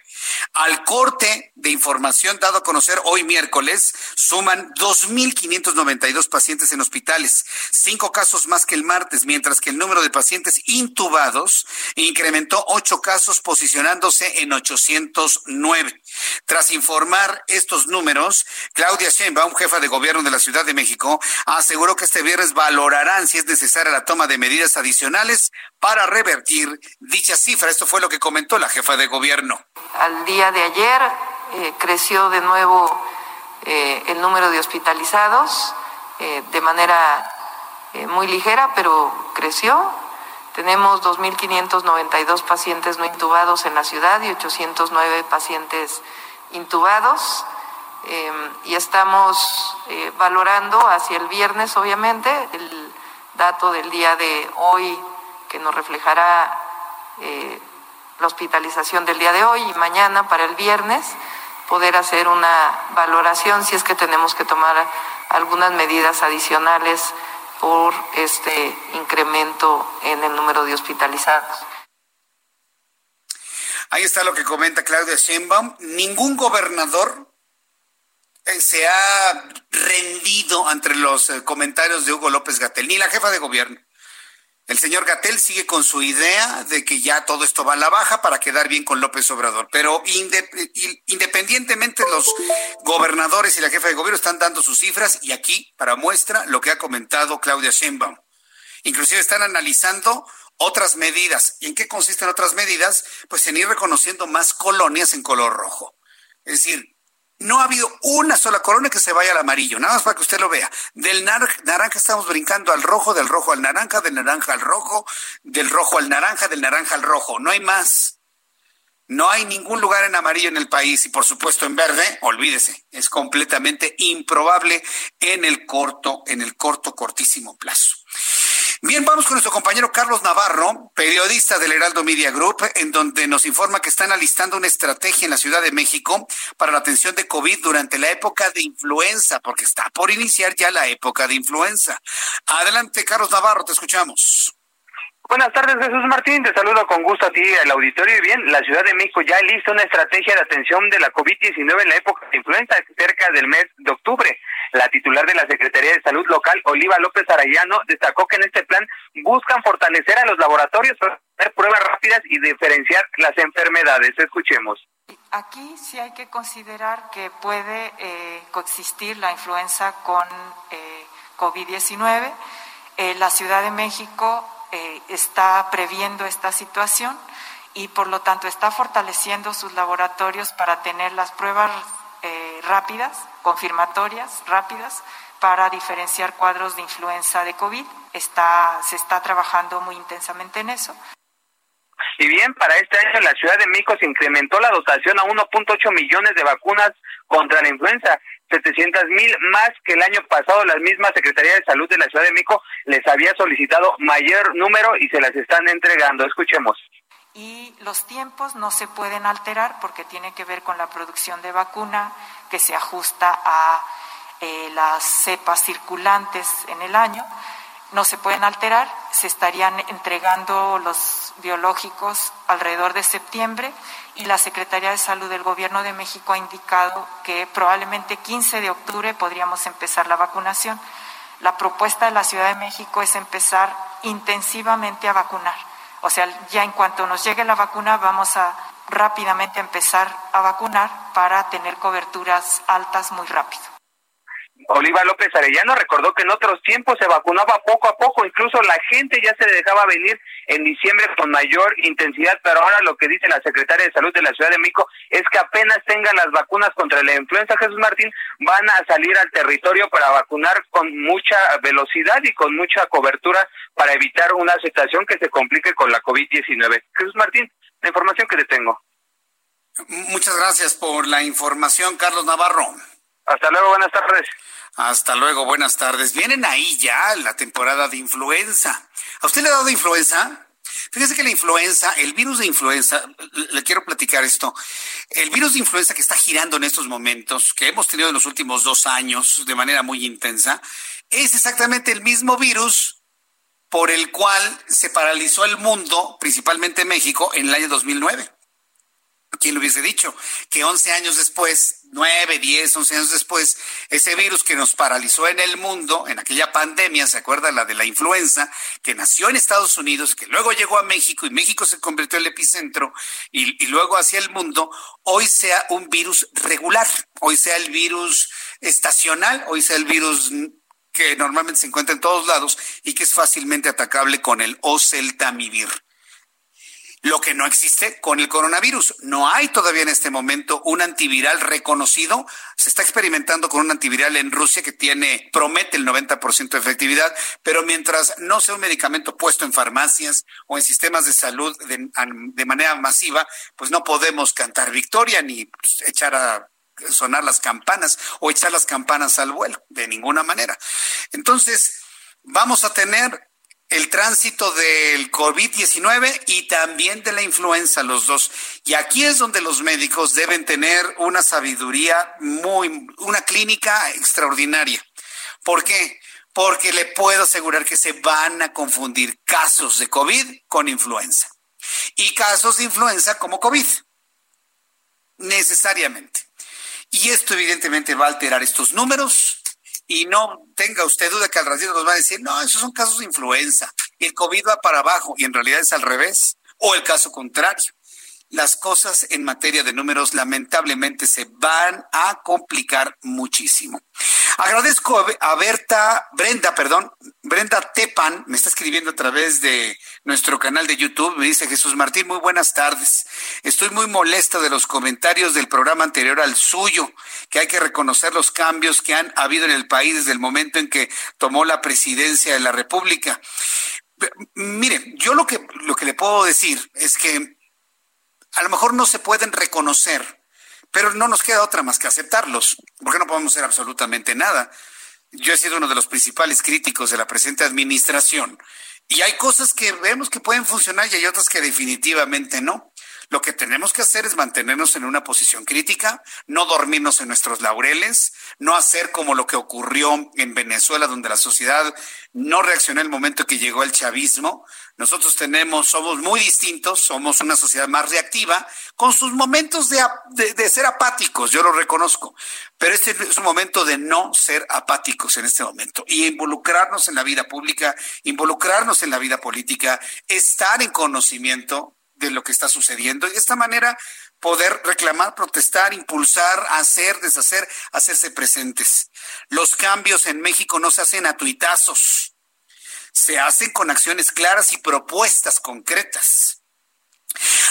Al corte de información dado a conocer hoy miércoles, suman 2.592 pacientes en hospitales, cinco casos más que el martes, mientras que el número de pacientes intubados incrementó ocho casos, posicionándose en 809. Tras informar estos números, Claudia Sheinbaum, jefa de gobierno de la Ciudad de México, aseguró que este viernes valorarán si es necesaria la toma de medidas adicionales para revertir dicha cifra. Esto fue lo que comentó la jefa de gobierno. Al día de ayer eh, creció de nuevo eh, el número de hospitalizados eh, de manera muy ligera, pero creció. Tenemos 2.592 pacientes no intubados en la ciudad y 809 pacientes intubados. Em, y estamos valorando hacia el viernes, obviamente, el dato del día de hoy que nos reflejará eh, la hospitalización del día de hoy y mañana para el viernes poder hacer una valoración si es que tenemos que tomar algunas medidas adicionales por este incremento en el número de hospitalizados. Ahí está lo que comenta Claudia Sheinbaum. Ningún gobernador eh, se ha rendido ante los eh, comentarios de Hugo López Gatel, ni la jefa de gobierno. El señor Gatel sigue con su idea de que ya todo esto va a la baja para quedar bien con López Obrador. Pero independientemente los gobernadores y la jefa de gobierno están dando sus cifras y aquí, para muestra, lo que ha comentado Claudia Sheinbaum. Inclusive están analizando otras medidas. ¿Y en qué consisten otras medidas? Pues en ir reconociendo más colonias en color rojo. Es decir, no ha habido una sola colonia que se vaya al amarillo, nada más para que usted lo vea. Del naranja estamos brincando al rojo, del rojo al naranja, del naranja al rojo, del rojo al naranja, del naranja al rojo. No hay más. No hay ningún lugar en amarillo en el país y por supuesto en verde, olvídese, es completamente improbable en el corto, en el corto, cortísimo plazo. Bien, vamos con nuestro compañero Carlos Navarro, periodista del Heraldo Media Group, en donde nos informa que están alistando una estrategia en la Ciudad de México para la atención de COVID durante la época de influenza, porque está por iniciar ya la época de influenza. Adelante, Carlos Navarro, te escuchamos. Buenas tardes, Jesús Martín. Te saludo con gusto a ti y al auditorio. Y bien, la Ciudad de México ya lista una estrategia de atención de la COVID-19 en la época de influenza, cerca del mes de octubre. La titular de la Secretaría de Salud Local, Oliva López Arayano, destacó que en este plan buscan fortalecer a los laboratorios para hacer pruebas rápidas y diferenciar las enfermedades. Escuchemos. Aquí sí hay que considerar que puede eh, coexistir la influenza con eh, COVID-19. Eh, la Ciudad de México eh, está previendo esta situación y por lo tanto está fortaleciendo sus laboratorios para tener las pruebas eh, rápidas, confirmatorias rápidas, para diferenciar cuadros de influenza de COVID. Está, se está trabajando muy intensamente en eso. Y bien, para este año la Ciudad de México se incrementó la dotación a 1.8 millones de vacunas contra la influenza 700 mil más que el año pasado. La misma Secretaría de Salud de la Ciudad de México les había solicitado mayor número y se las están entregando. Escuchemos. Y los tiempos no se pueden alterar porque tiene que ver con la producción de vacuna que se ajusta a eh, las cepas circulantes en el año. No se pueden alterar, se estarían entregando los biológicos alrededor de septiembre y la Secretaría de Salud del Gobierno de México ha indicado que probablemente 15 de octubre podríamos empezar la vacunación. La propuesta de la Ciudad de México es empezar intensivamente a vacunar. O sea, ya en cuanto nos llegue la vacuna vamos a rápidamente empezar a vacunar para tener coberturas altas muy rápido. Oliva López Arellano recordó que en otros tiempos se vacunaba poco a poco, incluso la gente ya se dejaba venir en diciembre con mayor intensidad, pero ahora lo que dice la secretaria de Salud de la Ciudad de México es que apenas tengan las vacunas contra la influenza, Jesús Martín, van a salir al territorio para vacunar con mucha velocidad y con mucha cobertura para evitar una situación que se complique con la COVID-19. Jesús Martín, la información que le tengo. Muchas gracias por la información, Carlos Navarro. Hasta luego, buenas tardes. Hasta luego, buenas tardes. Vienen ahí ya la temporada de influenza. ¿A usted le ha dado influenza? Fíjese que la influenza, el virus de influenza, le quiero platicar esto. El virus de influenza que está girando en estos momentos, que hemos tenido en los últimos dos años de manera muy intensa, es exactamente el mismo virus por el cual se paralizó el mundo, principalmente México, en el año 2009. ¿Quién lo hubiese dicho? Que 11 años después, 9, 10, 11 años después, ese virus que nos paralizó en el mundo, en aquella pandemia, ¿se acuerda? La de la influenza, que nació en Estados Unidos, que luego llegó a México y México se convirtió en el epicentro y, y luego hacia el mundo, hoy sea un virus regular, hoy sea el virus estacional, hoy sea el virus que normalmente se encuentra en todos lados y que es fácilmente atacable con el oseltamivir. Lo que no existe con el coronavirus. No hay todavía en este momento un antiviral reconocido. Se está experimentando con un antiviral en Rusia que tiene, promete el 90% de efectividad, pero mientras no sea un medicamento puesto en farmacias o en sistemas de salud de, manera masiva, pues no podemos cantar victoria ni pues, echar a sonar las campanas o echar las campanas al vuelo, de ninguna manera. Entonces, vamos a tener el tránsito del COVID-19 y también de la influenza, los dos. Y aquí es donde los médicos deben tener una sabiduría muy, una clínica extraordinaria. ¿Por qué? Porque le puedo asegurar que se van a confundir casos de COVID con influenza y casos de influenza como COVID. Necesariamente. Y esto evidentemente va a alterar estos números y no tenga usted duda que al ratito nos va a decir, no, esos son casos de influenza. el COVID va para abajo y en realidad es al revés, o el caso contrario las cosas en materia de números lamentablemente se van a complicar muchísimo. Agradezco a Berta, Brenda, perdón, Brenda Tepan, me está escribiendo a través de nuestro canal de YouTube, me dice Jesús Martín, muy buenas tardes. Estoy muy molesta de los comentarios del programa anterior al suyo, que hay que reconocer los cambios que han habido en el país desde el momento en que tomó la presidencia de la República. Mire, yo lo que, lo que le puedo decir es que a lo mejor no se pueden reconocer, pero no nos queda otra más que aceptarlos, porque no podemos hacer absolutamente nada. Yo he sido uno de los principales críticos de la presente administración y hay cosas que vemos que pueden funcionar y hay otras que definitivamente no. Lo que tenemos que hacer es mantenernos en una posición crítica, no dormirnos en nuestros laureles, no hacer como lo que ocurrió en Venezuela, donde la sociedad no reaccionó en el momento que llegó el chavismo. Nosotros tenemos, somos muy distintos, somos una sociedad más reactiva, con sus momentos de, de, ser apáticos, yo lo reconozco, pero este es un momento de no ser apáticos en este momento y involucrarnos en la vida pública, involucrarnos en la vida política, estar en conocimiento de lo que está sucediendo y de esta manera poder reclamar, protestar, impulsar, hacer, deshacer, hacerse presentes. Los cambios en México no se hacen a tuitazos, se hacen con acciones claras y propuestas concretas.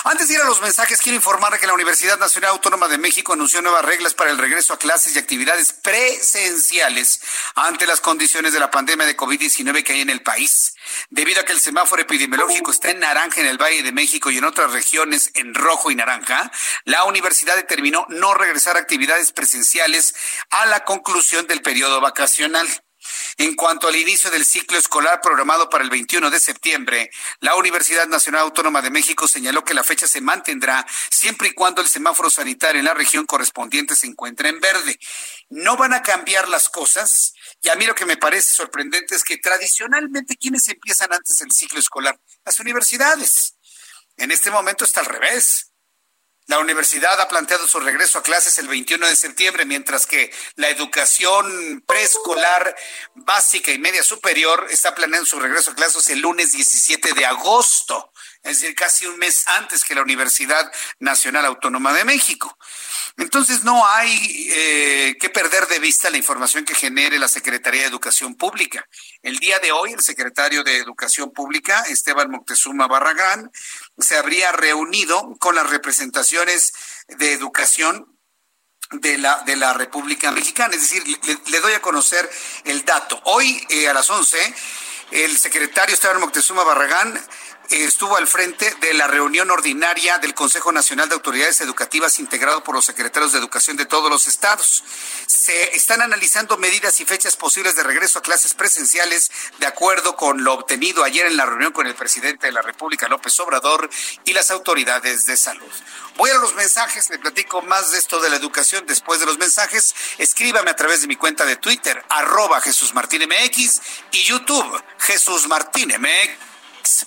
Antes de ir a los mensajes, quiero informar que la Universidad Nacional Autónoma de México anunció nuevas reglas para el regreso a clases y actividades presenciales ante las condiciones de la pandemia de COVID-19 que hay en el país. Debido a que el semáforo epidemiológico está en naranja en el Valle de México y en otras regiones en rojo y naranja, la universidad determinó no regresar a actividades presenciales a la conclusión del periodo vacacional. En cuanto al inicio del ciclo escolar programado para el 21 de septiembre, la Universidad Nacional Autónoma de México señaló que la fecha se mantendrá siempre y cuando el semáforo sanitario en la región correspondiente se encuentre en verde. No van a cambiar las cosas y a mí lo que me parece sorprendente es que tradicionalmente quienes empiezan antes el ciclo escolar, las universidades. En este momento está al revés. La universidad ha planteado su regreso a clases el 21 de septiembre, mientras que la educación preescolar básica y media superior está planeando su regreso a clases el lunes 17 de agosto, es decir, casi un mes antes que la Universidad Nacional Autónoma de México. Entonces no hay eh, que perder de vista la información que genere la Secretaría de Educación Pública. El día de hoy, el secretario de Educación Pública, Esteban Moctezuma Barragán, se habría reunido con las representaciones de educación de la, de la República Mexicana. Es decir, le, doy a conocer el dato. Hoy eh, a las 11, el secretario Esteban Moctezuma Barragán estuvo al frente de la reunión ordinaria del Consejo Nacional de Autoridades Educativas integrado por los secretarios de Educación de todos los estados. Se están analizando medidas y fechas posibles de regreso a clases presenciales de acuerdo con lo obtenido ayer en la reunión con el presidente de la República, López Obrador, y las autoridades de salud. Voy a los mensajes, le platico más de esto de la educación después de los mensajes. Escríbame a través de mi cuenta de Twitter, arroba Jesús Martín MX y YouTube, Jesús Martín MX.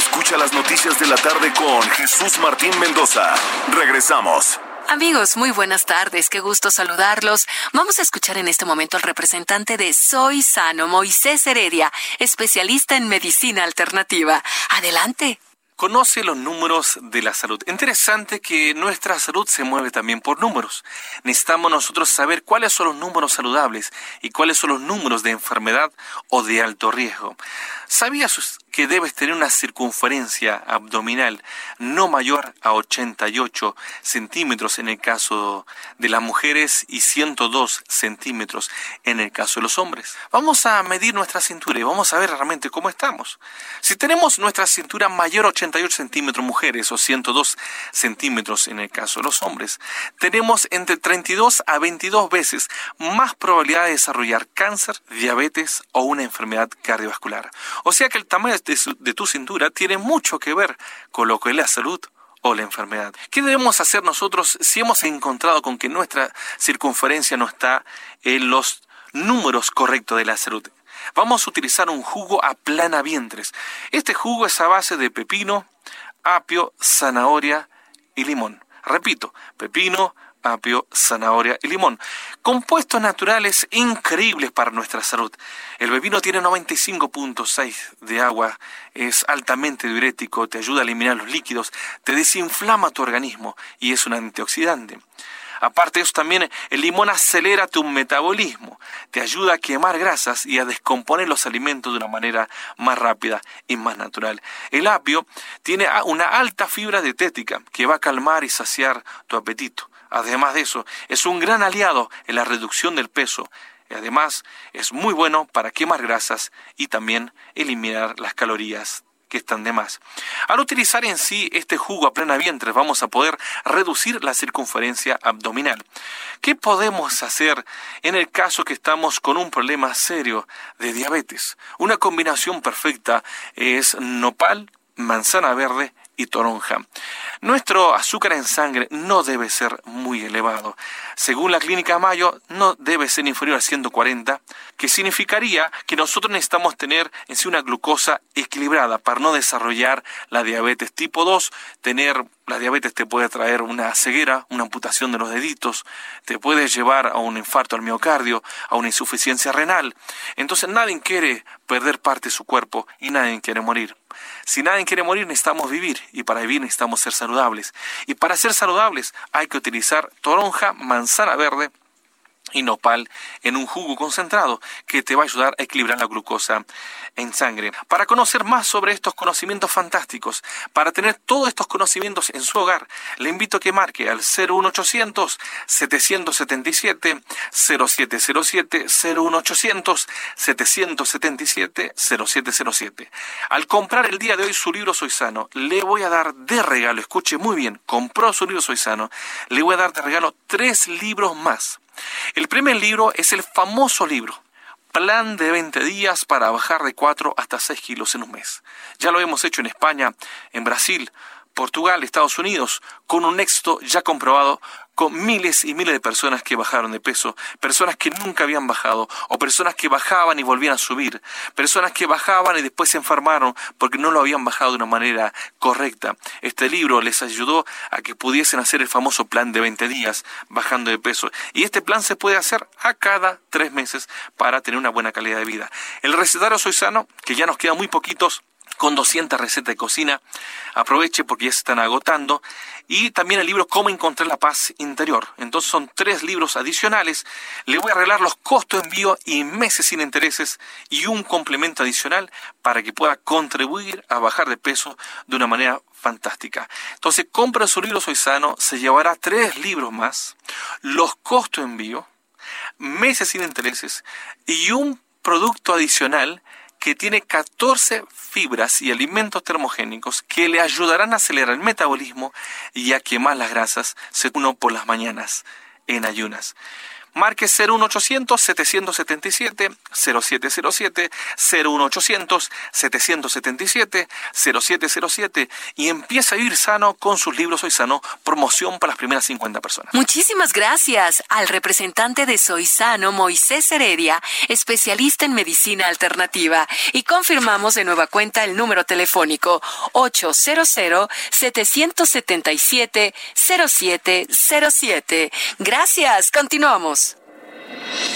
escucha. las noticias de la tarde con Jesús Martín Mendoza. Regresamos. Amigos, muy buenas tardes, qué gusto saludarlos. Vamos a escuchar en este momento al representante de Soy Sano, Moisés Heredia, especialista en medicina alternativa. Adelante conoce los números de la salud. Interesante que nuestra salud se mueve también por números. Necesitamos nosotros saber cuáles son los números saludables y cuáles son los números de enfermedad o de alto riesgo. ¿Sabías que debes tener una circunferencia abdominal no mayor a 88 centímetros en el caso de las mujeres y 102 centímetros en el caso de los hombres. Vamos a medir nuestra cintura y vamos a ver realmente cómo estamos. Si tenemos nuestra cintura mayor a 88 centímetros mujeres o 102 centímetros en el caso de los hombres, tenemos entre 32 a 22 veces más probabilidad de desarrollar cáncer, diabetes o una enfermedad cardiovascular. O sea que el tamaño de, tu cintura tiene mucho que ver con lo que es la salud o la enfermedad. ¿Qué debemos hacer nosotros si hemos encontrado con que nuestra circunferencia no está en los números correctos de la salud? Vamos a utilizar un jugo a plana vientres. Este jugo es a base de pepino, apio, zanahoria y limón. Repito, pepino, apio, zanahoria y limón. Compuestos naturales increíbles para nuestra salud. El pepino tiene 95.6 de agua, es altamente diurético, te ayuda a eliminar los líquidos, te desinflama tu organismo y es un antioxidante. Aparte de eso, también el limón acelera tu metabolismo, te ayuda a quemar grasas y a descomponer los alimentos de una manera más rápida y más natural. El apio tiene una alta fibra dietética que va a calmar y saciar tu apetito. Además de eso, es un gran aliado en la reducción del peso. Además, es muy bueno para quemar grasas y también eliminar las calorías que están de más. Al utilizar en sí este jugo a plena vientre vamos a poder reducir la circunferencia abdominal. ¿Qué podemos hacer en el caso que estamos con un problema serio de diabetes? Una combinación perfecta es nopal, manzana verde y toronja. Nuestro azúcar en sangre no debe ser muy elevado. Según la clínica Mayo, no debe ser inferior a 140, que significaría que nosotros necesitamos tener en sí una glucosa equilibrada para no desarrollar la diabetes tipo 2. Tener la diabetes te puede traer una ceguera, una amputación de los deditos, te puede llevar a un infarto al miocardio, a una insuficiencia renal. Entonces nadie quiere perder parte de su cuerpo y nadie quiere morir. Si nadie quiere morir, necesitamos vivir y para vivir necesitamos ser saludables. Y para ser saludables hay que utilizar toronja, manzana verde, y nopal en un jugo concentrado que te va a ayudar a equilibrar la glucosa en sangre. Para conocer más sobre estos conocimientos fantásticos, para tener todos estos conocimientos en su hogar, le invito a que marque al 01800 777 0707 01800 777 0707. Al comprar el día de hoy su libro Soy Sano, le voy a dar de regalo, escuche muy bien, compró su libro Soy Sano, le voy a dar de regalo tres libros más el primer libro es el famoso libro, Plan de 20 días para bajar de 4 hasta 6 kilos en un mes. Ya lo hemos hecho en España, en Brasil, Portugal, Estados Unidos, con un éxito ya comprobado con miles y miles de personas que bajaron de peso, personas que nunca habían bajado, o personas que bajaban y volvían a subir, personas que bajaban y después se enfermaron porque no lo habían bajado de una manera correcta. Este libro les ayudó a que pudiesen hacer el famoso plan de 20 días bajando de peso. Y este plan se puede hacer a cada tres meses para tener una buena calidad de vida. El recetario Soy Sano, que ya nos quedan muy poquitos, con 200 recetas de cocina. Aproveche porque ya se están agotando. Y también el libro Cómo encontrar la paz interior. Entonces son tres libros adicionales. Le voy a arreglar los costos de envío y meses sin intereses y un complemento adicional para que pueda contribuir a bajar de peso de una manera fantástica. Entonces compra su libro Soy Sano, se llevará tres libros más, los costos de envío, meses sin intereses y un producto adicional que tiene 14 fibras y alimentos termogénicos que le ayudarán a acelerar el metabolismo y a quemar las grasas según por las mañanas en ayunas. Marque 01800 777 0707 01800 777 0707 y empieza a vivir sano con sus libros Soy Sano, promoción para las primeras 50 personas. Muchísimas gracias al representante de Soy Sano, Moisés Heredia, especialista en medicina alternativa. Y confirmamos de nueva cuenta el número telefónico 800 777 0707. Gracias, continuamos. Gracias.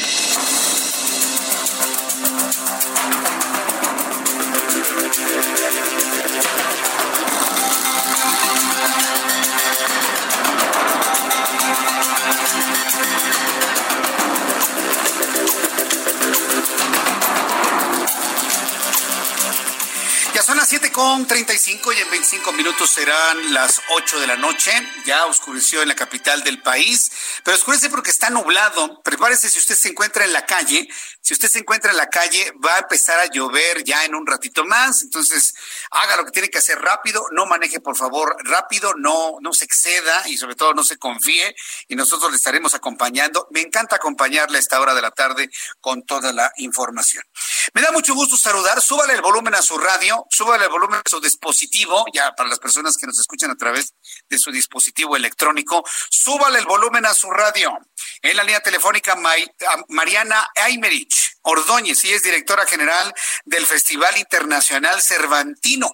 Son con 35 y en 25 minutos serán las 8 de la noche. Ya oscureció en la capital del país, pero oscurece porque está nublado. Prepárese si usted se encuentra en la calle. Si usted se encuentra en la calle, va a empezar a llover ya en un ratito más. Entonces, haga lo que tiene que hacer rápido. No maneje, por favor, rápido. No, no se exceda y sobre todo no se confíe. Y nosotros le estaremos acompañando. Me encanta acompañarle a esta hora de la tarde con toda la información. Me da mucho gusto saludar. Súbale el volumen a su radio. El volumen a su dispositivo. Ya para las personas que nos escuchan a través de su dispositivo electrónico. Súbale el volumen a su radio. En la línea telefónica, Mariana Aymerich Ordóñez, y es directora general del Festival Internacional Cervantino.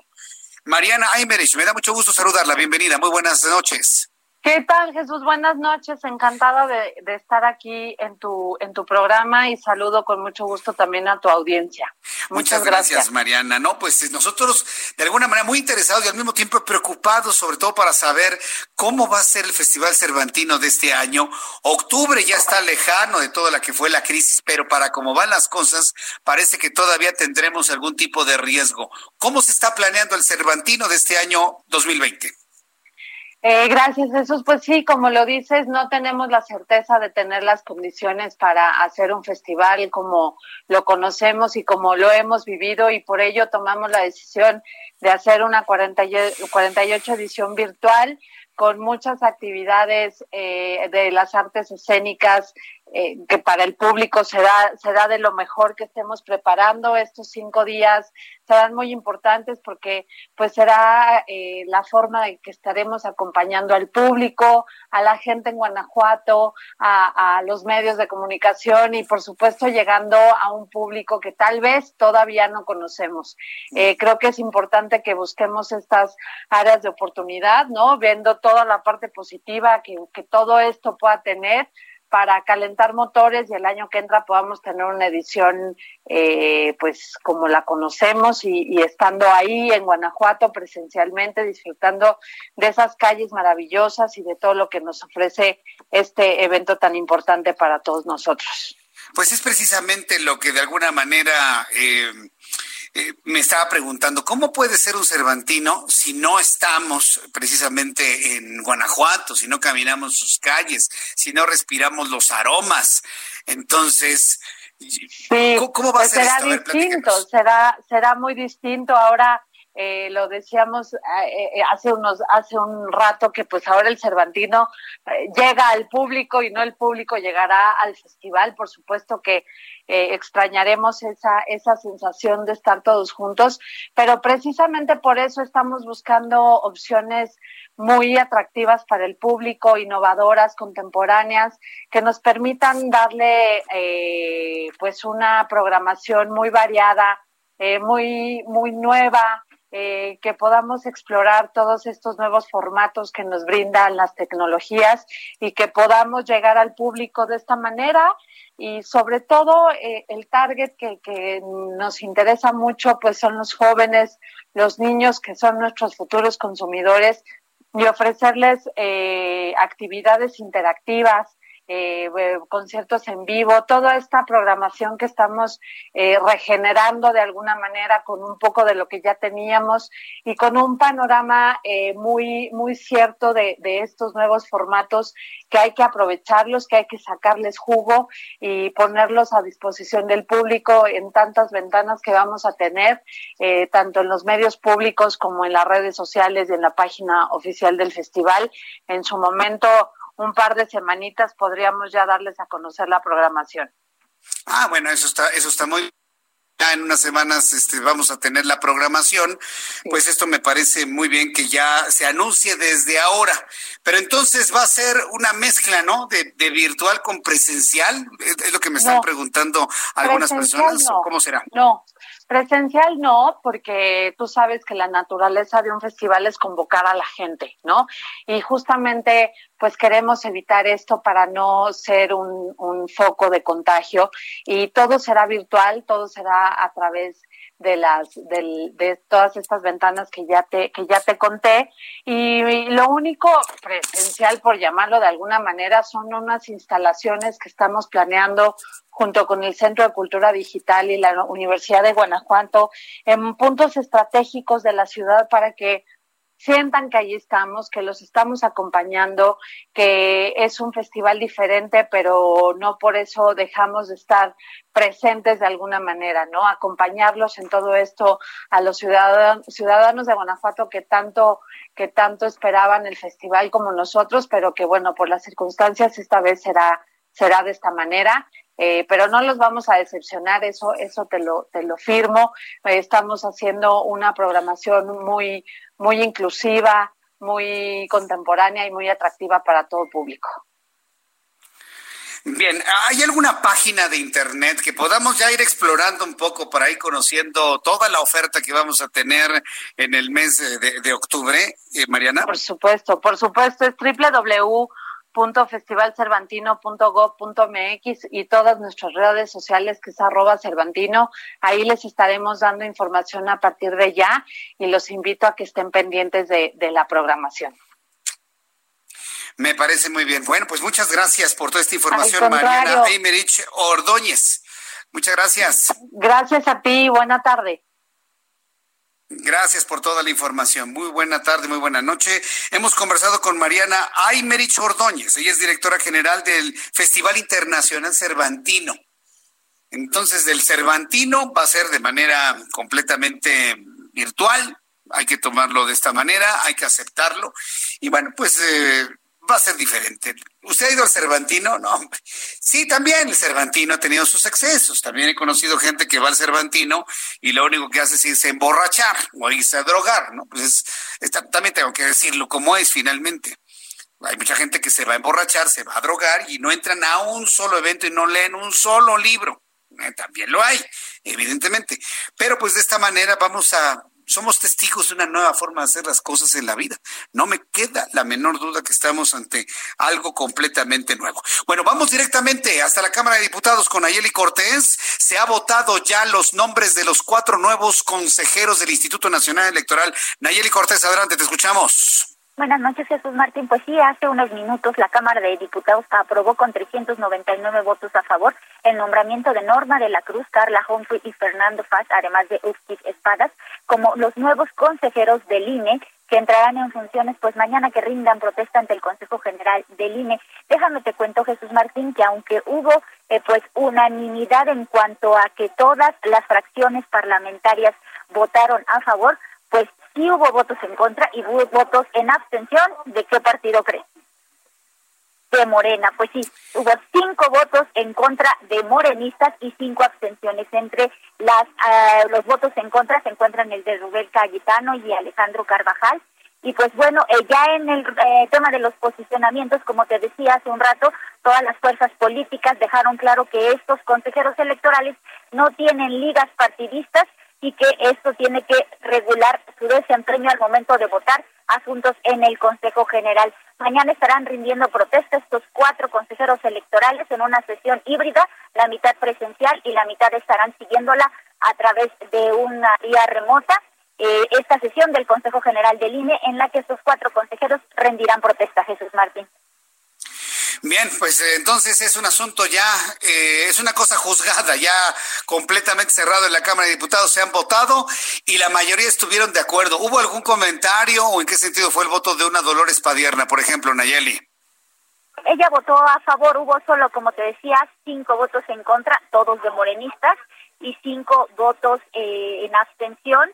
Mariana Aymerich, me da mucho gusto saludarla. Bienvenida, muy buenas noches. ¿Qué tal, Jesús? Buenas noches. Encantada de, estar aquí en tu en tu programa y saludo con mucho gusto también a tu audiencia. Muchas, gracias, Mariana. No, pues nosotros de alguna manera muy interesados y al mismo tiempo preocupados, sobre todo para saber cómo va a ser el Festival Cervantino de este año. Octubre ya está lejano de toda la que fue la crisis, pero para cómo van las cosas, parece que todavía tendremos algún tipo de riesgo. ¿Cómo se está planeando el Cervantino de este año 2020? Eh, gracias, Jesús. Pues sí, como lo dices, no tenemos la certeza de tener las condiciones para hacer un festival como lo conocemos y como lo hemos vivido y por ello tomamos la decisión de hacer una 48 edición virtual con muchas actividades eh, de las artes escénicas eh, que para el público será, será de lo mejor que estemos preparando. Estos cinco días serán muy importantes porque pues será eh, la forma de que estaremos acompañando al público, a la gente en Guanajuato, a, a los medios de comunicación y por supuesto llegando a un público que tal vez todavía no conocemos. Eh, creo que es importante que busquemos estas áreas de oportunidad, ¿no? Viendo toda la parte positiva que, que todo esto pueda tener para calentar motores y el año que entra podamos tener una edición eh, pues como la conocemos y, estando ahí en Guanajuato presencialmente disfrutando de esas calles maravillosas y de todo lo que nos ofrece este evento tan importante para todos nosotros. Pues es precisamente lo que de alguna manera eh, eh, me estaba preguntando, ¿cómo puede ser un Cervantino si no estamos precisamente en Guanajuato, si no caminamos sus calles, si no respiramos los aromas? Entonces, ¿cómo, va a pues ser será distinto, será, será muy distinto. Ahora eh, lo decíamos eh, eh, hace unos hace un rato que pues ahora el Cervantino llega al público y no el público llegará al festival. Por supuesto que extrañaremos esa esa sensación de estar todos juntos pero precisamente por eso estamos buscando opciones muy atractivas para el público innovadoras contemporáneas que nos permitan darle pues una programación muy variada muy muy nueva eh, que podamos explorar todos estos nuevos formatos que nos brindan las tecnologías y que podamos llegar al público de esta manera y sobre todo eh, el target que, que, nos interesa mucho pues son los jóvenes, los niños que son nuestros futuros consumidores y ofrecerles eh, actividades interactivas, eh, conciertos en vivo, toda esta programación que estamos eh, regenerando de alguna manera con un poco de lo que ya teníamos y con un panorama eh, muy, muy cierto de, de, estos nuevos formatos que hay que aprovecharlos, que hay que sacarles jugo y ponerlos a disposición del público en tantas ventanas que vamos a tener, eh, tanto en los medios públicos como en las redes sociales y en la página oficial del festival. En su momento, un par de semanitas podríamos ya darles a conocer la programación. Ah, bueno, eso está, eso está muy ya en unas semanas este, vamos a tener la programación, pues esto me parece muy bien que ya se anuncie desde ahora. Pero entonces va a ser una mezcla, ¿no? De, virtual con presencial, es, lo que me están preguntando algunas personas, ¿cómo será? No, Presencial no, porque tú sabes que la naturaleza de un festival es convocar a la gente, ¿no? Y justamente, pues queremos evitar esto para no ser un, foco de contagio y todo será virtual, todo será a través de las de todas estas ventanas que ya te que ya te conté. Y, lo único presencial por llamarlo de alguna manera son unas instalaciones que estamos planeando junto con el Centro de Cultura Digital y la Universidad de Guanajuato en puntos estratégicos de la ciudad para que sientan que ahí estamos, que los estamos acompañando, que es un festival diferente, pero no por eso dejamos de estar presentes de alguna manera, ¿no? Acompañarlos en todo esto a los ciudadanos, ciudadanos de Guanajuato que tanto, que tanto esperaban el festival como nosotros, pero que bueno, por las circunstancias esta vez será, será de esta manera. Eh, pero no los vamos a decepcionar, eso, eso te lo, te lo firmo. Eh, estamos haciendo una programación muy, muy inclusiva, muy contemporánea y muy atractiva para todo público. Bien, ¿hay alguna página de internet que podamos ya ir explorando un poco para ir conociendo toda la oferta que vamos a tener en el mes de, octubre, eh, Mariana? Por supuesto, por supuesto, es www festivalcervantino.gov.mx y todas nuestras redes sociales que es arroba cervantino. Ahí les estaremos dando información a partir de ya y los invito a que estén pendientes de, la programación. Me parece muy bien. Bueno, pues muchas gracias por toda esta información, Mariana Eimerich Ordóñez. Muchas gracias. Gracias a ti. Buena tarde. Gracias por toda la información. Muy buena tarde, muy buena noche. Hemos conversado con Mariana Aymerich Ordóñez. Ella es directora general del Festival Internacional Cervantino. Entonces, del Cervantino va a ser de manera completamente virtual. Hay que tomarlo de esta manera, hay que aceptarlo. Y bueno, pues eh, va a ser diferente. ¿Usted ha ido al Cervantino? No. Sí, también el Cervantino ha tenido sus excesos. También he conocido gente que va al Cervantino y lo único que hace es irse a emborrachar o irse a drogar, ¿no? Pues también tengo que decirlo como es finalmente. Hay mucha gente que se va a emborrachar, se va a drogar y no entran a un solo evento y no leen un solo libro. Eh, también lo hay, evidentemente. Pero pues de esta manera vamos a somos testigos de una nueva forma de hacer las cosas en la vida. No me queda la menor duda que estamos ante algo completamente nuevo. Bueno, vamos directamente hasta la Cámara de Diputados con Ayeli Cortés. Se ha votado ya los nombres de los cuatro nuevos consejeros del Instituto Nacional Electoral. Nayeli Cortés, adelante, te escuchamos. Buenas noches, Jesús Martín. Pues sí, hace unos minutos la Cámara de Diputados aprobó con 399 votos a favor el nombramiento de Norma de la Cruz, Carla Humphrey y Fernando Faz, además de Ustis Espadas, como los nuevos consejeros del INE que entrarán en funciones pues mañana que rindan protesta ante el Consejo General del INE. Déjame te cuento, Jesús Martín, que aunque hubo eh, pues unanimidad en cuanto a que todas las fracciones parlamentarias votaron a favor, sí hubo votos en contra y hubo votos en abstención. ¿De qué partido crees? De Morena. Pues sí, hubo cinco votos en contra de morenistas y cinco abstenciones. Entre las ah, los votos en contra se encuentran el de Rubén Cayetano y Alejandro Carvajal. Y pues bueno, eh, ya en el eh, tema de los posicionamientos, como te decía hace un rato, todas las fuerzas políticas dejaron claro que estos consejeros electorales no tienen ligas partidistas y que esto tiene que regular su desempeño al momento de votar asuntos en el Consejo General. Mañana estarán rindiendo protesta estos cuatro consejeros electorales en una sesión híbrida, la mitad presencial y la mitad estarán siguiéndola a través de una vía remota. Eh, esta sesión del Consejo General del INE en la que estos cuatro consejeros rendirán protesta, Jesús Martín. Bien, pues eh, entonces es un asunto ya, eh, es una cosa juzgada, ya completamente cerrado en la Cámara de Diputados, se han votado y la mayoría estuvieron de acuerdo. ¿Hubo algún comentario o en qué sentido fue el voto de una Dolores Padierna, por ejemplo, Nayeli? Ella votó a favor, hubo solo, como te decía, cinco votos en contra, todos de morenistas, y cinco votos eh, en abstención.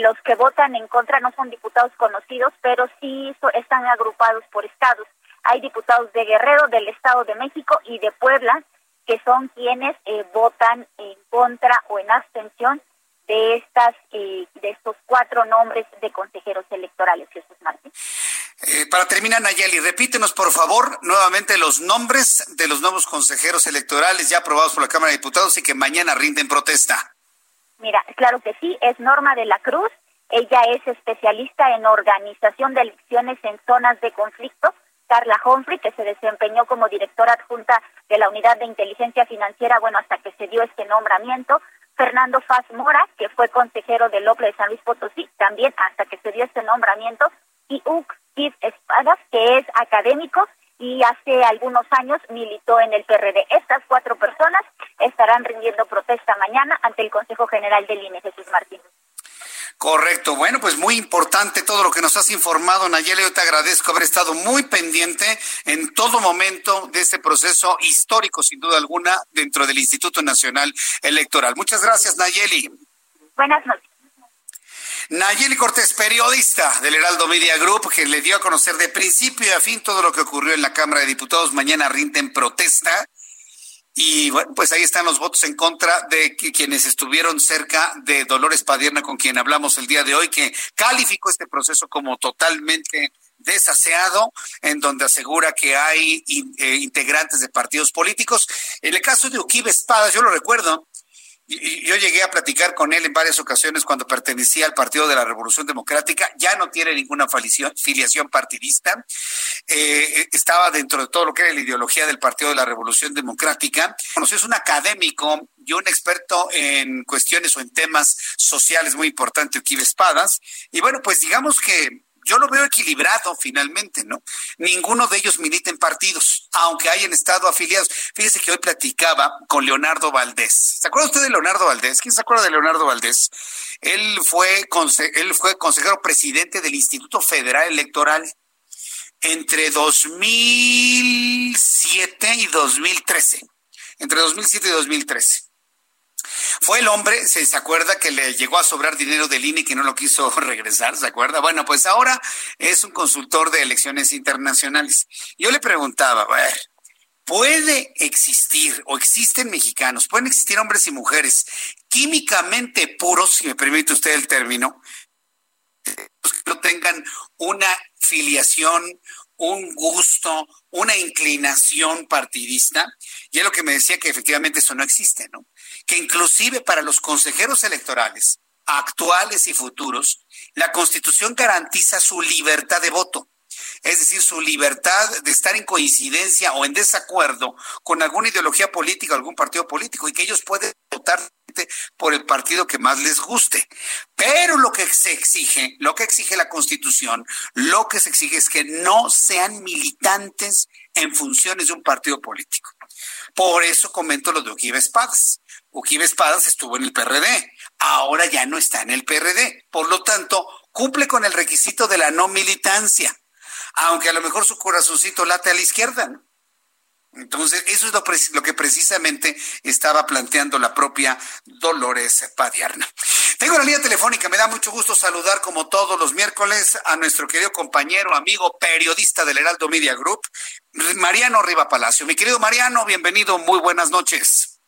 los que votan en contra no son diputados conocidos, pero sí están agrupados por estados. Hay diputados de Guerrero, del Estado de México y de Puebla, que son quienes eh, votan en contra o en abstención de estas eh, de estos cuatro nombres de consejeros electorales, Jesús Martín. Eh, para terminar, Nayeli, repítenos por favor nuevamente los nombres de los nuevos consejeros electorales ya aprobados por la Cámara de Diputados y que mañana rinden protesta. Mira, claro que sí, es Norma de la Cruz. Ella es especialista en organización de elecciones en zonas de conflicto Carla Humphrey, que se desempeñó como directora adjunta de la Unidad de Inteligencia Financiera, bueno, hasta que se dio este nombramiento. Fernando Faz Mora, que fue consejero del OPLE de San Luis Potosí, también hasta que se dio este nombramiento, y Uk Espadas, que es académico y hace algunos años militó en el PRD. Estas cuatro personas estarán rindiendo protesta mañana ante el Consejo General del INE, Jesús Martín. Correcto. Bueno, pues muy importante todo lo que nos has informado, Nayeli. Yo te agradezco haber estado muy pendiente en todo momento de este proceso histórico, sin duda alguna, dentro del Instituto Nacional Electoral. Muchas gracias, Nayeli. Buenas noches. Nayeli Cortés, periodista del Heraldo Media Group, que le dio a conocer de principio a fin todo lo que ocurrió en la Cámara de Diputados. Mañana rinden protesta y bueno, pues ahí están los votos en contra de quienes estuvieron cerca de Dolores Padierna, con quien hablamos el día de hoy, que calificó este proceso como totalmente desaseado, en donde asegura que hay eh, integrantes de partidos políticos. En el caso de Uquibe Espadas, yo lo recuerdo, yo llegué a platicar con él en varias ocasiones cuando pertenecía al Partido de la Revolución Democrática, ya no tiene ninguna filiación partidista, eh, estaba dentro de todo lo que era la ideología del Partido de la Revolución Democrática. Bueno, es un académico y un experto en cuestiones o en temas sociales muy importante, Uquibe Espadas. Y bueno, pues digamos que yo lo veo equilibrado finalmente, ¿no? Ninguno de ellos milita en partidos, aunque hayan estado afiliados. Fíjese que hoy platicaba con Leonardo Valdés. ¿Se acuerda usted de Leonardo Valdés? ¿Quién se acuerda de Leonardo Valdés? Él fue, él fue consejero presidente del Instituto Federal Electoral entre 2007 y 2013. Entre 2007 y 2013. Fue el hombre, ¿se, acuerda que le llegó a sobrar dinero del INE que no lo quiso regresar? ¿Se acuerda? Bueno, pues ahora es un consultor de elecciones internacionales. Yo le preguntaba, a ver, ¿puede existir o existen mexicanos, pueden existir hombres y mujeres químicamente puros, si me permite usted el término, que no tengan una filiación, un gusto, una inclinación partidista? Y es lo que me decía que efectivamente eso no existe, ¿no? que inclusive para los consejeros electorales actuales y futuros, la Constitución garantiza su libertad de voto, es decir, su libertad de estar en coincidencia o en desacuerdo con alguna ideología política, algún partido político, y que ellos pueden votar por el partido que más les guste. Pero lo que se exige, lo que exige la Constitución, lo que se exige es que no sean militantes en funciones de un partido político. Por eso comento lo de Oquiva Espadas. Uquibe Espadas estuvo en el PRD, ahora ya no está en el PRD. Por lo tanto, cumple con el requisito de la no militancia, aunque a lo mejor su corazoncito late a la izquierda. Entonces, eso es lo, lo, que precisamente estaba planteando la propia Dolores Padiarna. Tengo la línea telefónica, me da mucho gusto saludar como todos los miércoles a nuestro querido compañero, amigo, periodista del Heraldo Media Group, Mariano Riva Palacio. Mi querido Mariano, bienvenido, muy buenas noches.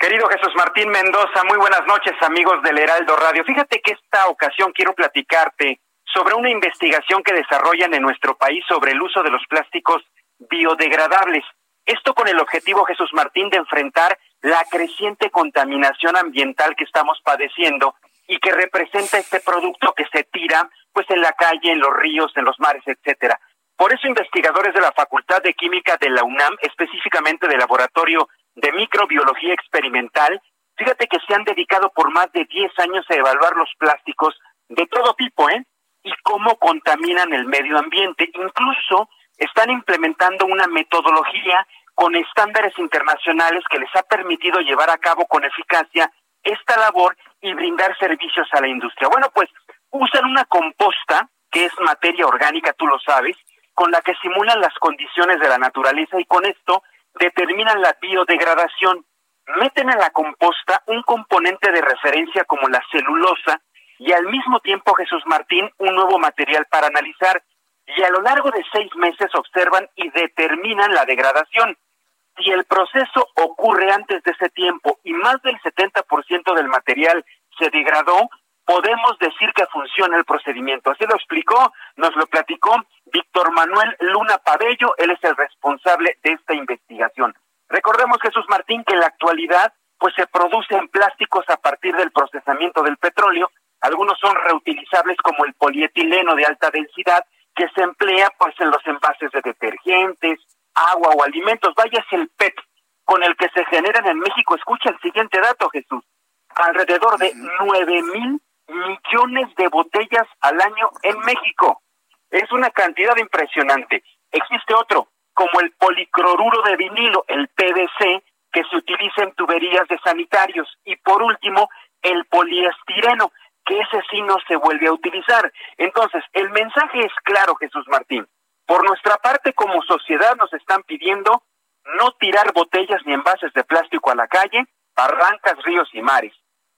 Querido Jesús Martín Mendoza, muy buenas noches amigos del Heraldo Radio. Fíjate que esta ocasión quiero platicarte sobre una investigación que desarrollan en nuestro país sobre el uso de los plásticos biodegradables. Esto con el objetivo, Jesús Martín, de enfrentar la creciente contaminación ambiental que estamos padeciendo y que representa este producto que se tira pues en la calle, en los ríos, en los mares, etcétera. Por eso investigadores de la Facultad de Química de la UNAM, específicamente del Laboratorio de microbiología experimental, fíjate que se han dedicado por más de 10 años a evaluar los plásticos de todo tipo, ¿eh? Y cómo contaminan el medio ambiente. Incluso están implementando una metodología con estándares internacionales que les ha permitido llevar a cabo con eficacia esta labor y brindar servicios a la industria. Bueno, pues usan una composta, que es materia orgánica, tú lo sabes, con la que simulan las condiciones de la naturaleza y con esto determinan la biodegradación. Meten en la composta un componente de referencia como la celulosa y al mismo tiempo, Jesús Martín, un nuevo material para analizar. Y a lo largo de seis meses observan y determinan la degradación. Si el proceso ocurre antes de ese tiempo y más del 70% del material se degradó, podemos decir que funciona el procedimiento. Así lo explicó, nos lo platicó Víctor Manuel Luna Pabello, él es el responsable de esta investigación. Recordemos, Jesús Martín, que en la actualidad pues se producen plásticos a partir del procesamiento del petróleo, algunos son reutilizables como el polietileno de alta densidad que se emplea pues en los envases de detergentes, agua o alimentos, vaya es el PET con el que se generan en México. Escucha el siguiente dato, Jesús. alrededor de 9 mil millones de botellas al año en México. Es una cantidad impresionante. Existe otro, como el policloruro de vinilo, el PVC, que se utiliza en tuberías de sanitarios. Y por último, el poliestireno, que ese sí no se vuelve a utilizar. Entonces, el mensaje es claro, Jesús Martín. Por nuestra parte, como sociedad, nos están pidiendo no tirar botellas ni envases de plástico a la calle, barrancas, ríos y mares.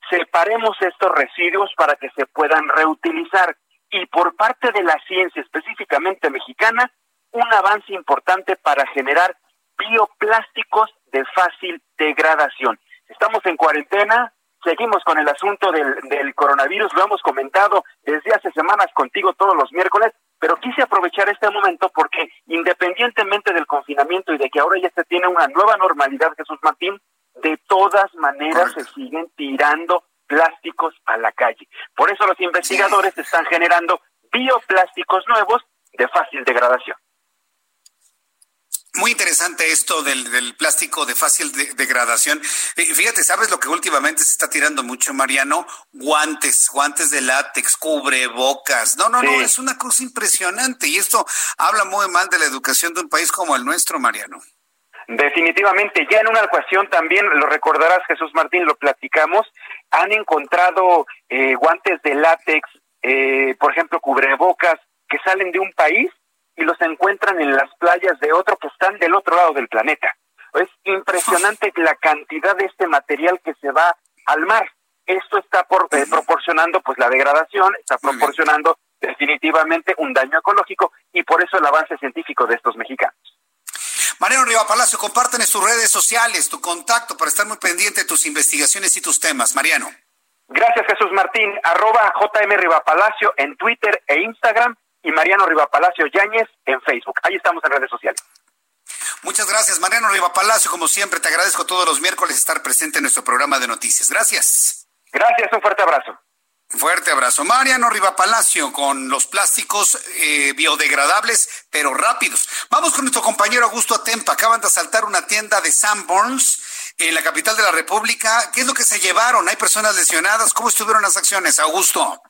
Separemos estos residuos para que se puedan reutilizar. Y por parte de la ciencia, específicamente mexicana, un avance importante para generar bioplásticos de fácil degradación. Estamos en cuarentena, seguimos con el asunto del, del, coronavirus, lo hemos comentado desde hace semanas contigo todos los miércoles, pero quise aprovechar este momento porque independientemente del confinamiento y de que ahora ya se tiene una nueva normalidad, Jesús Martín, de todas maneras se siguen tirando plásticos a la calle. Por eso los investigadores están generando bioplásticos nuevos de fácil degradación. Muy interesante esto del, plástico de fácil degradación. Fíjate, ¿sabes lo que últimamente se está tirando mucho, Mariano? Guantes, guantes de látex, cubre bocas. No, no, no, es una cosa impresionante. Y esto habla muy mal de la educación de un país como el nuestro, Mariano. Definitivamente, ya en una ocasión también, lo recordarás Jesús Martín, lo platicamos, han encontrado eh, guantes de látex, eh, por ejemplo, cubrebocas, que salen de un país y los encuentran en las playas de otro que están del otro lado del planeta. Es impresionante la cantidad de este material que se va al mar. Esto está por, eh, proporcionando pues la degradación, está proporcionando definitivamente un daño ecológico y por eso el avance científico de estos mexicanos. Mariano Riva Palacio, comparten en sus redes sociales tu contacto para estar muy pendiente de tus investigaciones y tus temas. Mariano. Gracias, Jesús Martín. Arroba JM Riva Palacio en Twitter e Instagram y Mariano Riva Palacio Yáñez en Facebook. Ahí estamos en redes sociales. Muchas gracias, Mariano Riva Palacio. Como siempre, te agradezco todos los miércoles estar presente en nuestro programa de noticias. Gracias. Gracias, un fuerte abrazo. Fuerte abrazo. Mariano Riva Palacio con los plásticos eh, biodegradables, pero rápidos. Vamos con nuestro compañero Augusto Atempa. Acaban de asaltar una tienda de Sanborns en la capital de la República. ¿Qué es lo que se llevaron? ¿Hay personas lesionadas? ¿Cómo estuvieron las acciones, Augusto?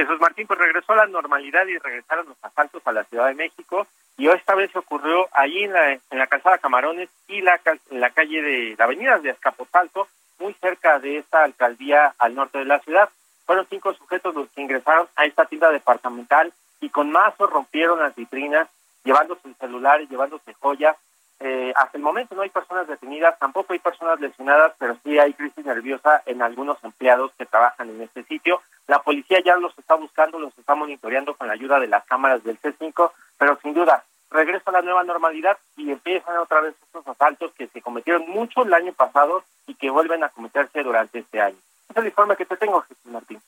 Jesús Martín, pues regresó a la normalidad y regresaron los asaltos a la Ciudad de México. Y esta vez ocurrió ahí en la, en la calzada Camarones y la, en la calle de la avenida de Escaposalto, muy cerca de esta alcaldía al norte de la ciudad. Fueron cinco sujetos los que ingresaron a esta tienda departamental y con mazos rompieron las vitrinas, llevándose celulares, llevándose joyas. Eh, hasta el momento no hay personas detenidas, tampoco hay personas lesionadas, pero sí hay crisis nerviosa en algunos empleados que trabajan en este sitio. La policía ya los está buscando, los está monitoreando con la ayuda de las cámaras del C5, pero sin duda regresa a la nueva normalidad y empiezan otra vez estos asaltos que se cometieron mucho el año pasado y que vuelven a cometerse durante este año. es el informe que te tengo, Jesús Martín.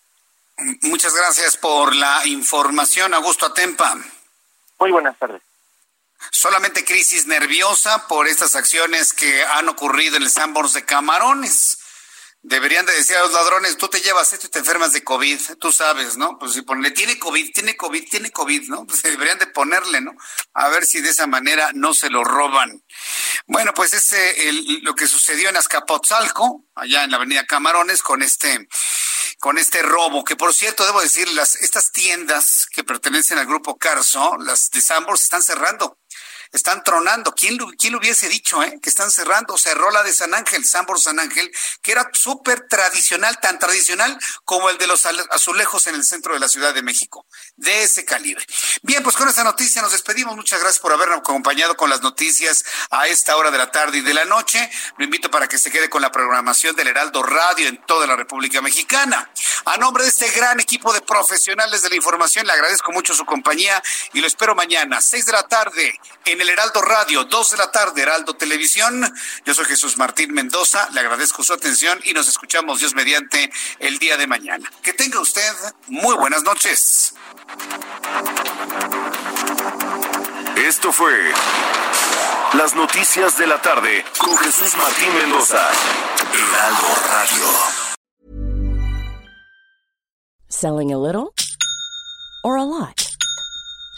Muchas gracias por la información, Augusto Atempa. Muy buenas tardes. Solamente crisis nerviosa por estas acciones que han ocurrido en el Sambors de Camarones. Deberían de decir a los ladrones, tú te llevas esto y te enfermas de COVID, tú sabes, ¿no? Pues si ponle, tiene COVID, tiene COVID, tiene COVID, ¿no? Pues deberían de ponerle, ¿no? A ver si de esa manera no se lo roban. Bueno, pues es lo que sucedió en Azcapotzalco, allá en la avenida Camarones, con este, con este robo, que por cierto, debo decir, las, estas tiendas que pertenecen al grupo Carso, las de Sambors, están cerrando están tronando. ¿Quién, quién lo hubiese dicho, eh? Que están cerrando. Cerró la de San Ángel, Sambor San Ángel, que era súper tradicional, tan tradicional como el de los azulejos en el centro de la Ciudad de México. De ese calibre. Bien, pues con esta noticia nos despedimos. Muchas gracias por habernos acompañado con las noticias a esta hora de la tarde y de la noche. Lo invito para que se quede con la programación del Heraldo Radio en toda la República Mexicana. A nombre de este gran equipo de profesionales de la información, le agradezco mucho su compañía y lo espero mañana, seis de la tarde, en el Heraldo Radio, 2 de la tarde, Heraldo Televisión. Yo soy Jesús Martín Mendoza, le agradezco su atención y nos escuchamos Dios mediante el día de mañana. Que tenga usted muy buenas noches. Esto fue Las Noticias de la Tarde con Jesús Martín Mendoza. Heraldo Radio. Selling a little or a lot.